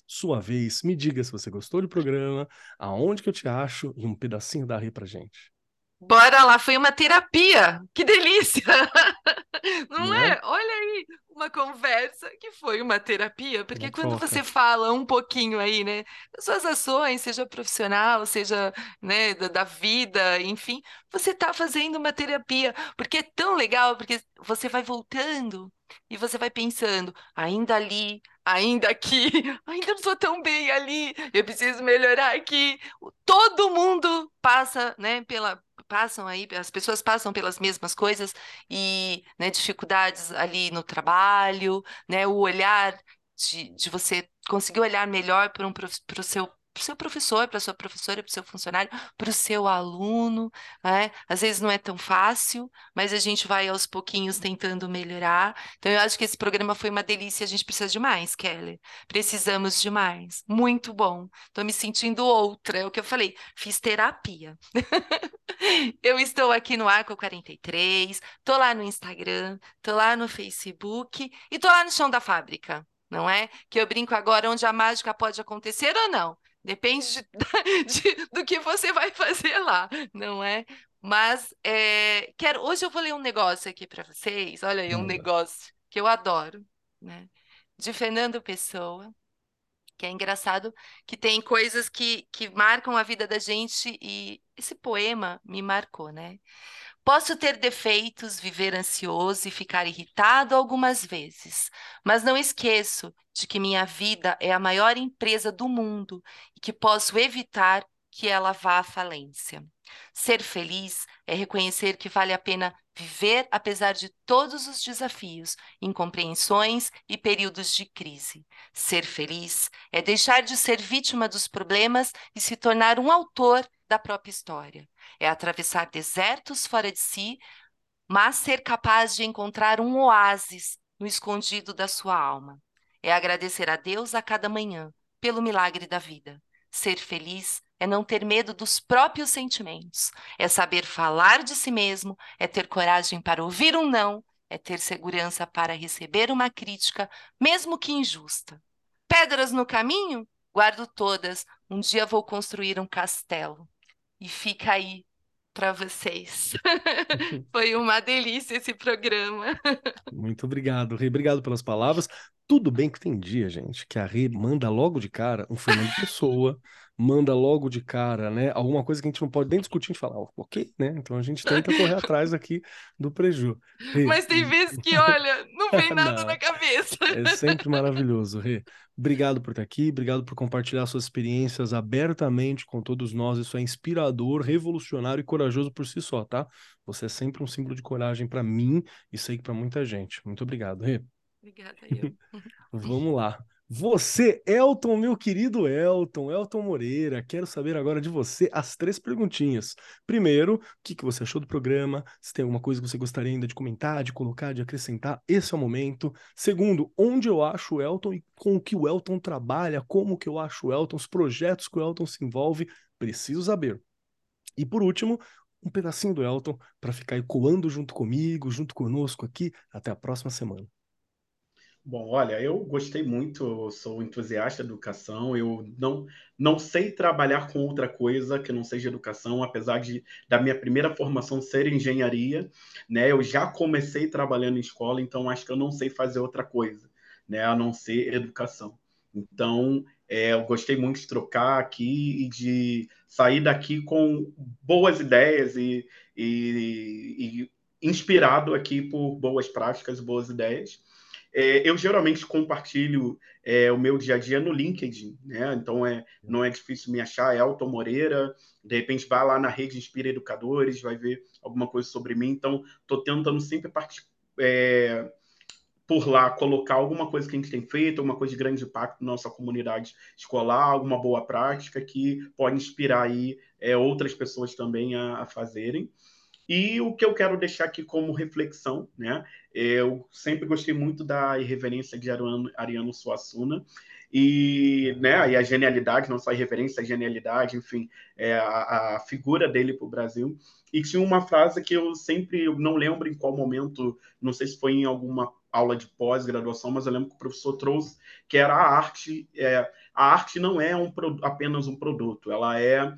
sua vez, me diga se você gostou do programa, aonde que eu te acho e um pedacinho da Rê pra gente. Bora lá, foi uma terapia. Que delícia! Não, é? é? Olha aí, uma conversa que foi uma terapia, porque quando você fala um pouquinho aí, né, das suas ações, seja profissional, seja, né, da, da vida, enfim, você está fazendo uma terapia, porque é tão legal, porque você vai voltando e você vai pensando, ainda ali, ainda aqui, ainda não sou tão bem ali, eu preciso melhorar aqui. Todo mundo passa, né, pela passam aí, as pessoas passam pelas mesmas coisas e, né, dificuldades ali no trabalho, né, o olhar de, de você conseguir olhar melhor para um, o seu para o seu professor, para a sua professora, para o seu funcionário, para o seu aluno, né? Às vezes não é tão fácil, mas a gente vai aos pouquinhos tentando melhorar. Então, eu acho que esse programa foi uma delícia. A gente precisa de mais, Kelly. Precisamos de mais. Muito bom. Estou me sentindo outra. É o que eu falei. Fiz terapia. eu estou aqui no Arco 43, estou lá no Instagram, estou lá no Facebook e estou lá no chão da fábrica não é? Que eu brinco agora onde a mágica pode acontecer ou não. Depende de, de, do que você vai fazer lá, não é? Mas é, quero, hoje eu vou ler um negócio aqui para vocês. Olha aí, um negócio que eu adoro, né? De Fernando Pessoa, que é engraçado, que tem coisas que, que marcam a vida da gente e esse poema me marcou, né? Posso ter defeitos, viver ansioso e ficar irritado algumas vezes, mas não esqueço de que minha vida é a maior empresa do mundo e que posso evitar que ela vá à falência. Ser feliz é reconhecer que vale a pena viver apesar de todos os desafios, incompreensões e períodos de crise. Ser feliz é deixar de ser vítima dos problemas e se tornar um autor da própria história. É atravessar desertos fora de si, mas ser capaz de encontrar um oásis no escondido da sua alma. É agradecer a Deus a cada manhã pelo milagre da vida. Ser feliz é não ter medo dos próprios sentimentos, é saber falar de si mesmo, é ter coragem para ouvir um não, é ter segurança para receber uma crítica, mesmo que injusta. Pedras no caminho? Guardo todas. Um dia vou construir um castelo e fica aí para vocês. Foi uma delícia esse programa. Muito obrigado, Rê. Obrigado pelas palavras. Tudo bem que tem dia, gente, que a Rê manda logo de cara um Fernando Pessoa, manda logo de cara, né? Alguma coisa que a gente não pode nem discutir, a gente fala, ok, né? Então a gente tenta correr atrás aqui do preju. Rê, Mas tem vezes que, olha, não vem nada não, na cabeça. É sempre maravilhoso, Rê. Obrigado por estar aqui, obrigado por compartilhar suas experiências abertamente com todos nós. Isso é inspirador, revolucionário e corajoso por si só, tá? Você é sempre um símbolo de coragem para mim e sei que para muita gente. Muito obrigado, Rê. Obrigada, eu. Vamos lá. Você, Elton, meu querido Elton, Elton Moreira, quero saber agora de você as três perguntinhas. Primeiro, o que, você achou do programa? Se tem alguma coisa que você gostaria ainda de comentar, de colocar, de acrescentar, esse é o momento. Segundo, onde eu acho o Elton e com o que o Elton trabalha, como que eu acho o Elton, os projetos que o Elton se envolve, preciso saber. E por último, um pedacinho do Elton para ficar ecoando junto comigo, junto conosco aqui. Até a próxima semana. Bom, olha, eu gostei muito, sou entusiasta de educação, eu não, não sei trabalhar com outra coisa que não seja educação, apesar de da minha primeira formação ser engenharia, né? Eu já comecei trabalhando em escola, então acho que eu não sei fazer outra coisa, né? A não ser educação. Então, é, eu gostei muito de trocar aqui e de sair daqui com boas ideias e, e, e inspirado aqui por boas práticas, boas ideias. É, eu geralmente compartilho é, o meu dia a dia no LinkedIn, né? Então é, não é difícil me achar, é Elton Moreira. De repente vai lá na rede Inspira Educadores, vai ver alguma coisa sobre mim. Então estou tentando sempre é, por lá colocar alguma coisa que a gente tem feito, alguma coisa de grande impacto na nossa comunidade escolar, alguma boa prática que pode inspirar aí é, outras pessoas também a, a fazerem. E o que eu quero deixar aqui como reflexão, né? Eu sempre gostei muito da irreverência de Ariano, Ariano Suassuna e, né, e a genialidade, não só a irreverência, a genialidade, enfim, é, a, a figura dele para o Brasil. E tinha uma frase que eu sempre eu não lembro em qual momento, não sei se foi em alguma aula de pós-graduação, mas eu lembro que o professor trouxe que era a arte. É, a arte não é um, apenas um produto, ela é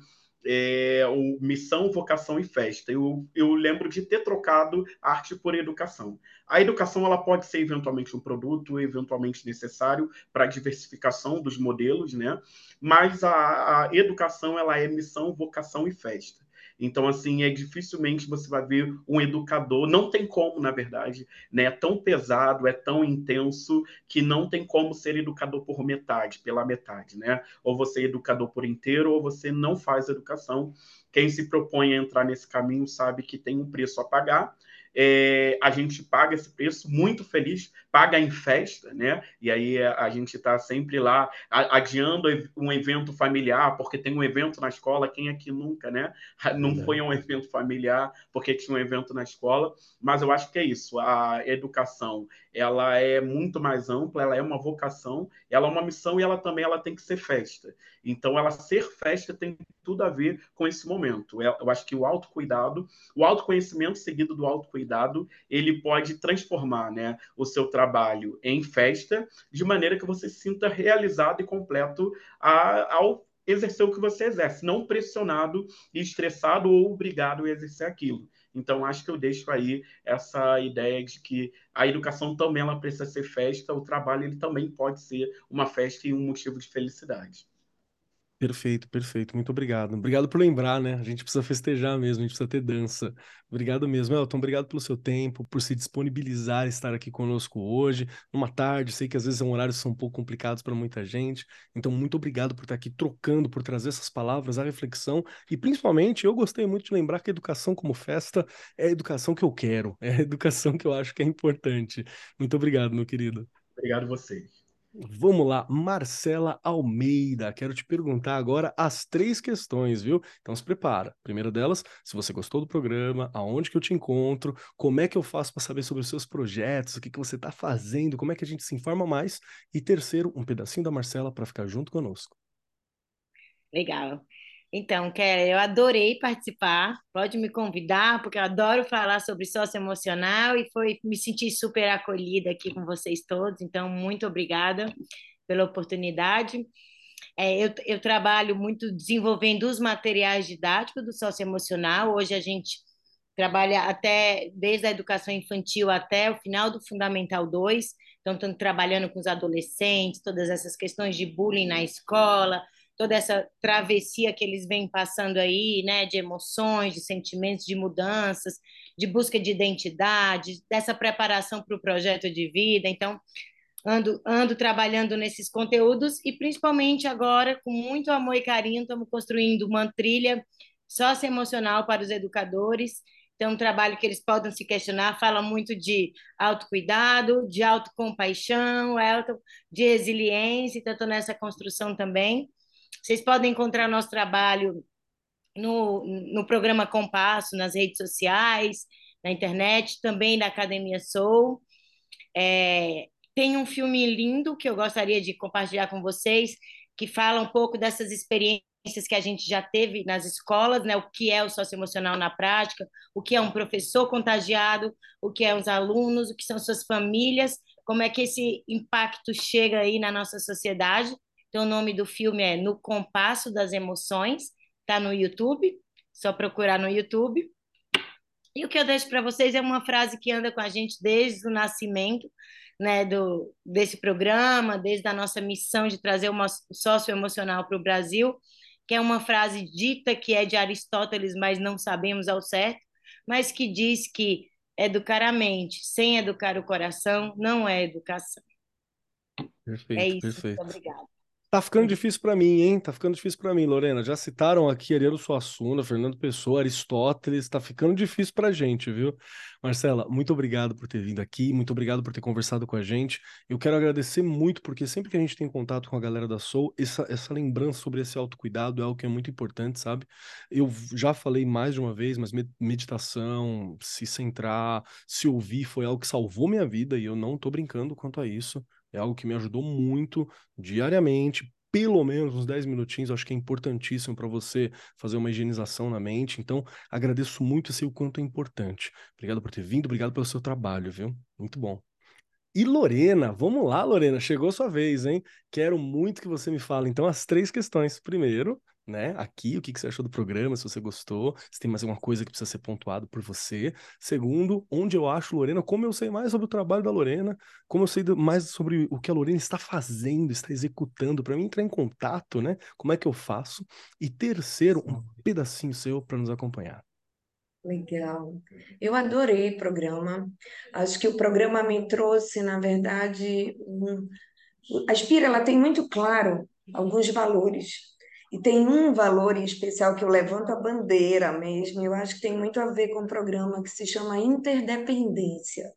é, o Missão, Vocação e Festa. Eu, eu lembro de ter trocado arte por educação. A educação ela pode ser eventualmente um produto, eventualmente necessário para a diversificação dos modelos, né? mas a, a educação ela é missão, vocação e festa. Então, assim, é dificilmente você vai ver um educador, não tem como, na verdade, né? É tão pesado, é tão intenso que não tem como ser educador por metade, pela metade, né? Ou você é educador por inteiro, ou você não faz educação. Quem se propõe a entrar nesse caminho sabe que tem um preço a pagar, é, a gente paga esse preço muito feliz, paga em festa, né? E aí a gente está sempre lá adiando um evento familiar, porque tem um evento na escola, quem aqui nunca, né? Não foi um evento familiar porque tinha um evento na escola, mas eu acho que é isso, a educação, ela é muito mais ampla, ela é uma vocação, ela é uma missão e ela também ela tem que ser festa. Então, ela ser festa tem tudo a ver com esse momento. Eu acho que o autocuidado, o autoconhecimento seguido do autocuidado, ele pode transformar né, o seu trabalho em festa, de maneira que você se sinta realizado e completo a, ao exercer o que você exerce, não pressionado e estressado ou obrigado a exercer aquilo. Então, acho que eu deixo aí essa ideia de que a educação também ela precisa ser festa, o trabalho ele também pode ser uma festa e um motivo de felicidade. Perfeito, perfeito. Muito obrigado. Obrigado por lembrar, né? A gente precisa festejar mesmo, a gente precisa ter dança. Obrigado mesmo, Elton. Obrigado pelo seu tempo, por se disponibilizar estar aqui conosco hoje, numa tarde. Sei que às vezes são horários que são um pouco complicados para muita gente. Então, muito obrigado por estar aqui trocando, por trazer essas palavras, a reflexão. E principalmente, eu gostei muito de lembrar que a educação como festa é a educação que eu quero, é a educação que eu acho que é importante. Muito obrigado, meu querido. Obrigado a vocês. Vamos lá, Marcela Almeida. Quero te perguntar agora as três questões, viu? Então se prepara. Primeira delas, se você gostou do programa, aonde que eu te encontro, como é que eu faço para saber sobre os seus projetos, o que que você está fazendo, como é que a gente se informa mais. E terceiro, um pedacinho da Marcela para ficar junto conosco. Legal. Então, Kelly, eu adorei participar. Pode me convidar, porque eu adoro falar sobre socioemocional e foi me sentir super acolhida aqui com vocês todos. Então, muito obrigada pela oportunidade. É, eu, eu trabalho muito desenvolvendo os materiais didáticos do socioemocional. Hoje a gente trabalha até desde a educação infantil até o final do Fundamental 2. Então, estamos trabalhando com os adolescentes, todas essas questões de bullying na escola, toda essa travessia que eles vêm passando aí, né, de emoções, de sentimentos, de mudanças, de busca de identidade, dessa preparação para o projeto de vida. Então, ando, ando trabalhando nesses conteúdos e principalmente agora, com muito amor e carinho, estamos construindo uma trilha socioemocional para os educadores. Então, um trabalho que eles podem se questionar, fala muito de autocuidado, de autocompaixão, de resiliência, estou nessa construção também. Vocês podem encontrar nosso trabalho no, no programa Compasso, nas redes sociais, na internet, também da Academia Soul. É, tem um filme lindo que eu gostaria de compartilhar com vocês, que fala um pouco dessas experiências que a gente já teve nas escolas, né? O que é o socioemocional na prática, o que é um professor contagiado, o que é os alunos, o que são suas famílias, como é que esse impacto chega aí na nossa sociedade. Então, o nome do filme é No Compasso das Emoções, tá no YouTube, só procurar no YouTube. E o que eu deixo para vocês é uma frase que anda com a gente desde o nascimento, né, do, desse programa, desde a nossa missão de trazer uma socioemocional para o Brasil, que é uma frase dita que é de Aristóteles, mas não sabemos ao certo, mas que diz que educar a mente sem educar o coração não é educação. Perfeito, é isso, perfeito. muito obrigada. Tá ficando difícil para mim, hein? Tá ficando difícil para mim, Lorena. Já citaram aqui Ariano Suassuna, Fernando Pessoa, Aristóteles. Tá ficando difícil pra gente, viu? Marcela, muito obrigado por ter vindo aqui, muito obrigado por ter conversado com a gente. Eu quero agradecer muito, porque sempre que a gente tem contato com a galera da Soul, essa, essa lembrança sobre esse autocuidado é algo que é muito importante, sabe? Eu já falei mais de uma vez, mas meditação, se centrar, se ouvir, foi algo que salvou minha vida e eu não tô brincando quanto a isso. É algo que me ajudou muito diariamente, pelo menos uns 10 minutinhos, acho que é importantíssimo para você fazer uma higienização na mente. Então, agradeço muito e sei o quanto é importante. Obrigado por ter vindo, obrigado pelo seu trabalho, viu? Muito bom. E Lorena, vamos lá, Lorena, chegou sua vez, hein? Quero muito que você me fale, então, as três questões. Primeiro, né? Aqui, o que, que você achou do programa, se você gostou, se tem mais alguma coisa que precisa ser pontuado por você. Segundo, onde eu acho Lorena, como eu sei mais sobre o trabalho da Lorena, como eu sei mais sobre o que a Lorena está fazendo, está executando, para mim entrar em contato, né? Como é que eu faço? E terceiro, um pedacinho seu para nos acompanhar. Legal. Eu adorei o programa. Acho que o programa me trouxe, na verdade, um... a Aspira, ela tem muito claro alguns valores e tem um valor em especial que eu levanto a bandeira mesmo, eu acho que tem muito a ver com um programa que se chama interdependência.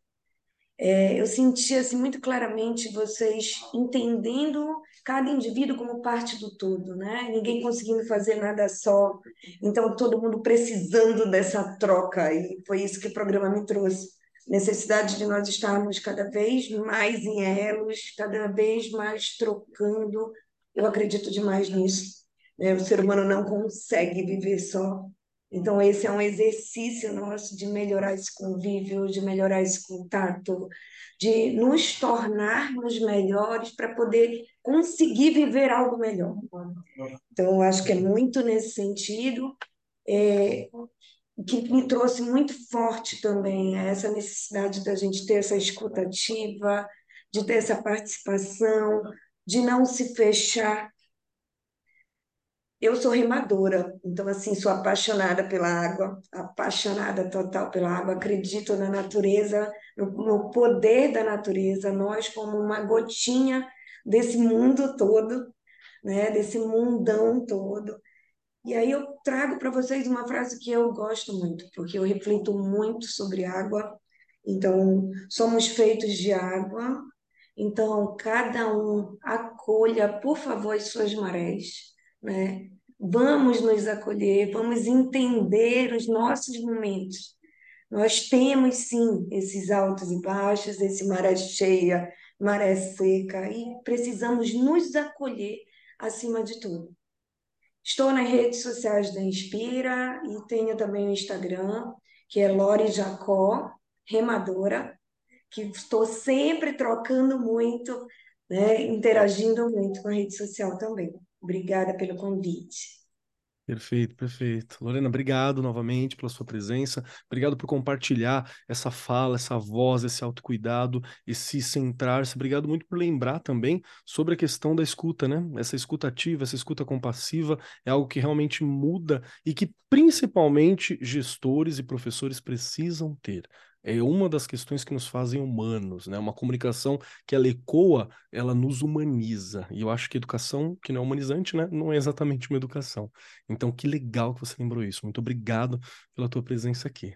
É, eu senti assim, muito claramente vocês entendendo cada indivíduo como parte do todo, né? Ninguém conseguindo fazer nada só, então todo mundo precisando dessa troca, e foi isso que o programa me trouxe. Necessidade de nós estarmos cada vez mais em elos, cada vez mais trocando. Eu acredito demais nisso. Né? O ser humano não consegue viver só. Então, esse é um exercício nosso de melhorar esse convívio, de melhorar esse contato, de nos tornarmos melhores para poder conseguir viver algo melhor. Então, acho que é muito nesse sentido. É, que me trouxe muito forte também essa necessidade da gente ter essa escutativa, de ter essa participação, de não se fechar eu sou remadora, então, assim, sou apaixonada pela água, apaixonada total pela água, acredito na natureza, no, no poder da natureza, nós como uma gotinha desse mundo todo, né, desse mundão todo. E aí eu trago para vocês uma frase que eu gosto muito, porque eu reflito muito sobre água. Então, somos feitos de água, então cada um acolha, por favor, as suas marés né? Vamos nos acolher, vamos entender os nossos momentos. Nós temos sim esses altos e baixos, esse maré cheia, maré seca, e precisamos nos acolher acima de tudo. Estou nas redes sociais da Inspira e tenho também o Instagram, que é Lore Jacó, remadora, que estou sempre trocando muito, né, interagindo muito com a rede social também. Obrigada pelo convite. Perfeito, perfeito. Lorena, obrigado novamente pela sua presença. Obrigado por compartilhar essa fala, essa voz, esse autocuidado, esse centrar-se. Obrigado muito por lembrar também sobre a questão da escuta, né? Essa escuta ativa, essa escuta compassiva é algo que realmente muda e que principalmente gestores e professores precisam ter é uma das questões que nos fazem humanos, né? Uma comunicação que ela ecoa, ela nos humaniza. E eu acho que educação, que não é humanizante, né? Não é exatamente uma educação. Então, que legal que você lembrou isso. Muito obrigado pela tua presença aqui.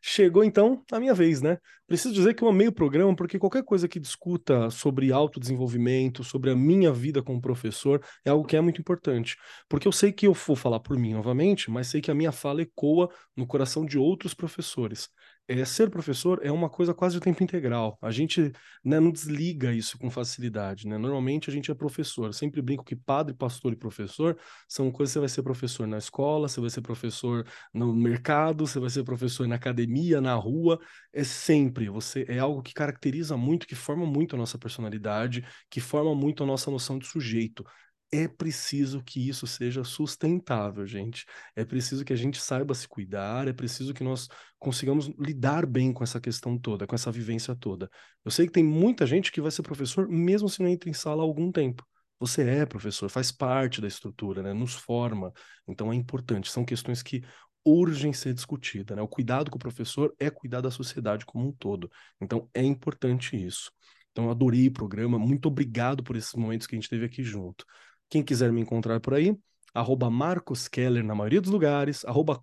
Chegou então a minha vez, né? Preciso dizer que eu amei o programa porque qualquer coisa que discuta sobre autodesenvolvimento, sobre a minha vida como professor, é algo que é muito importante. Porque eu sei que eu vou falar por mim novamente, mas sei que a minha fala ecoa no coração de outros professores é, ser professor é uma coisa quase de tempo integral. A gente né, não desliga isso com facilidade. Né? Normalmente a gente é professor. Sempre brinco que padre, pastor e professor são coisas que você vai ser professor na escola, você vai ser professor no mercado, você vai ser professor na academia, na rua. É sempre. Você é algo que caracteriza muito, que forma muito a nossa personalidade, que forma muito a nossa noção de sujeito é preciso que isso seja sustentável, gente. É preciso que a gente saiba se cuidar, é preciso que nós consigamos lidar bem com essa questão toda, com essa vivência toda. Eu sei que tem muita gente que vai ser professor mesmo se não entra em sala há algum tempo. Você é professor, faz parte da estrutura, né? Nos forma. Então é importante. São questões que urgem ser discutidas, né? O cuidado com o professor é cuidar da sociedade como um todo. Então é importante isso. Então, eu adorei o programa. Muito obrigado por esses momentos que a gente teve aqui junto. Quem quiser me encontrar por aí, arroba Marcos Keller na maioria dos lugares, arroba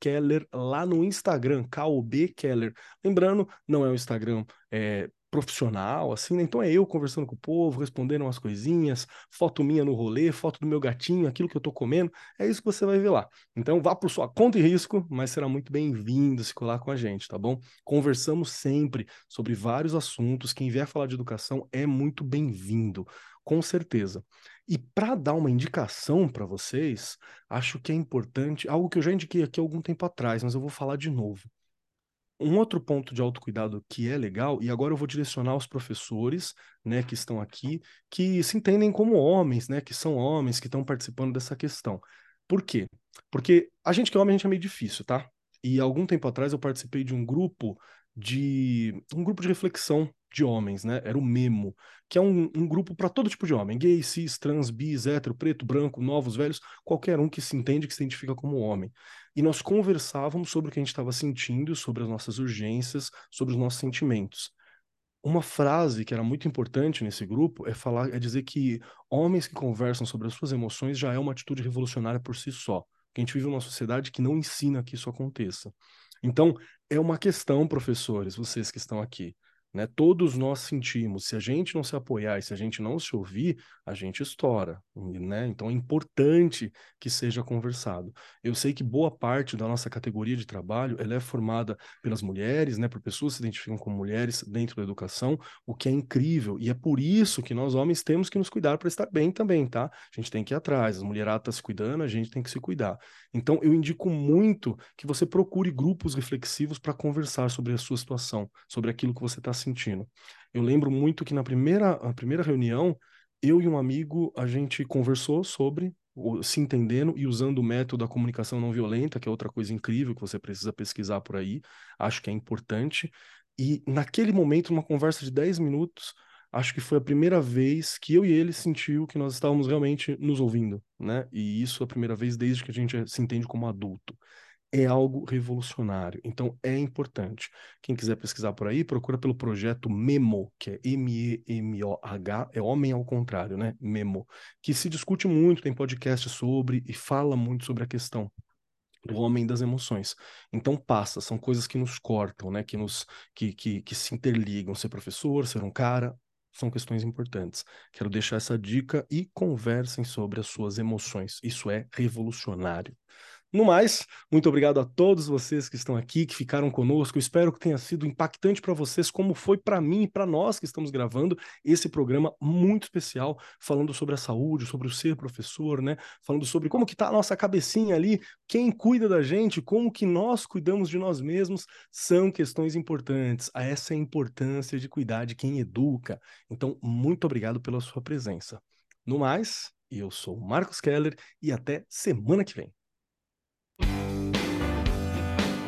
Keller lá no Instagram, K-O-B Keller. Lembrando, não é um Instagram é, profissional, assim, né? Então é eu conversando com o povo, respondendo umas coisinhas, foto minha no rolê, foto do meu gatinho, aquilo que eu tô comendo, é isso que você vai ver lá. Então vá por sua conta e risco, mas será muito bem-vindo se colar com a gente, tá bom? Conversamos sempre sobre vários assuntos, quem vier falar de educação é muito bem-vindo, com certeza. E para dar uma indicação para vocês, acho que é importante, algo que eu já indiquei aqui algum tempo atrás, mas eu vou falar de novo. Um outro ponto de autocuidado que é legal, e agora eu vou direcionar os professores, né, que estão aqui, que se entendem como homens, né, que são homens, que estão participando dessa questão. Por quê? Porque a gente que é homem, a gente é meio difícil, tá? E algum tempo atrás eu participei de um grupo de um grupo de reflexão de homens, né? Era o Memo, que é um, um grupo para todo tipo de homem, gay, cis, trans, bis, hétero, preto, branco, novos, velhos, qualquer um que se entende, que se identifica como homem. E nós conversávamos sobre o que a gente estava sentindo, sobre as nossas urgências, sobre os nossos sentimentos. Uma frase que era muito importante nesse grupo é falar, é dizer que homens que conversam sobre as suas emoções já é uma atitude revolucionária por si só. Que a gente vive uma sociedade que não ensina que isso aconteça. Então, é uma questão, professores, vocês que estão aqui. Né? Todos nós sentimos. Se a gente não se apoiar e se a gente não se ouvir, a gente estoura. Né? Então é importante que seja conversado. Eu sei que boa parte da nossa categoria de trabalho ela é formada pelas mulheres, né? por pessoas que se identificam como mulheres dentro da educação, o que é incrível. E é por isso que nós homens temos que nos cuidar para estar bem também, tá? A gente tem que ir atrás. As mulheradas estão se cuidando, a gente tem que se cuidar. Então eu indico muito que você procure grupos reflexivos para conversar sobre a sua situação, sobre aquilo que você está sentindo. Eu lembro muito que na primeira, a primeira reunião, eu e um amigo, a gente conversou sobre se entendendo e usando o método da comunicação não violenta, que é outra coisa incrível que você precisa pesquisar por aí, acho que é importante. E naquele momento, numa conversa de 10 minutos, acho que foi a primeira vez que eu e ele sentiu que nós estávamos realmente nos ouvindo, né? E isso é a primeira vez desde que a gente se entende como adulto é algo revolucionário. Então é importante. Quem quiser pesquisar por aí, procura pelo projeto Memo, que é M-E-M-O-H, é homem ao contrário, né? Memo, que se discute muito, tem podcast sobre e fala muito sobre a questão do homem das emoções. Então passa, são coisas que nos cortam, né? Que nos que, que, que se interligam. Ser professor, ser um cara, são questões importantes. Quero deixar essa dica e conversem sobre as suas emoções. Isso é revolucionário. No mais, muito obrigado a todos vocês que estão aqui, que ficaram conosco. espero que tenha sido impactante para vocês, como foi para mim e para nós que estamos gravando esse programa muito especial, falando sobre a saúde, sobre o ser professor, né? Falando sobre como que tá a nossa cabecinha ali, quem cuida da gente, como que nós cuidamos de nós mesmos, são questões importantes. Essa é a importância de cuidar de quem educa. Então, muito obrigado pela sua presença. No mais, eu sou o Marcos Keller e até semana que vem. you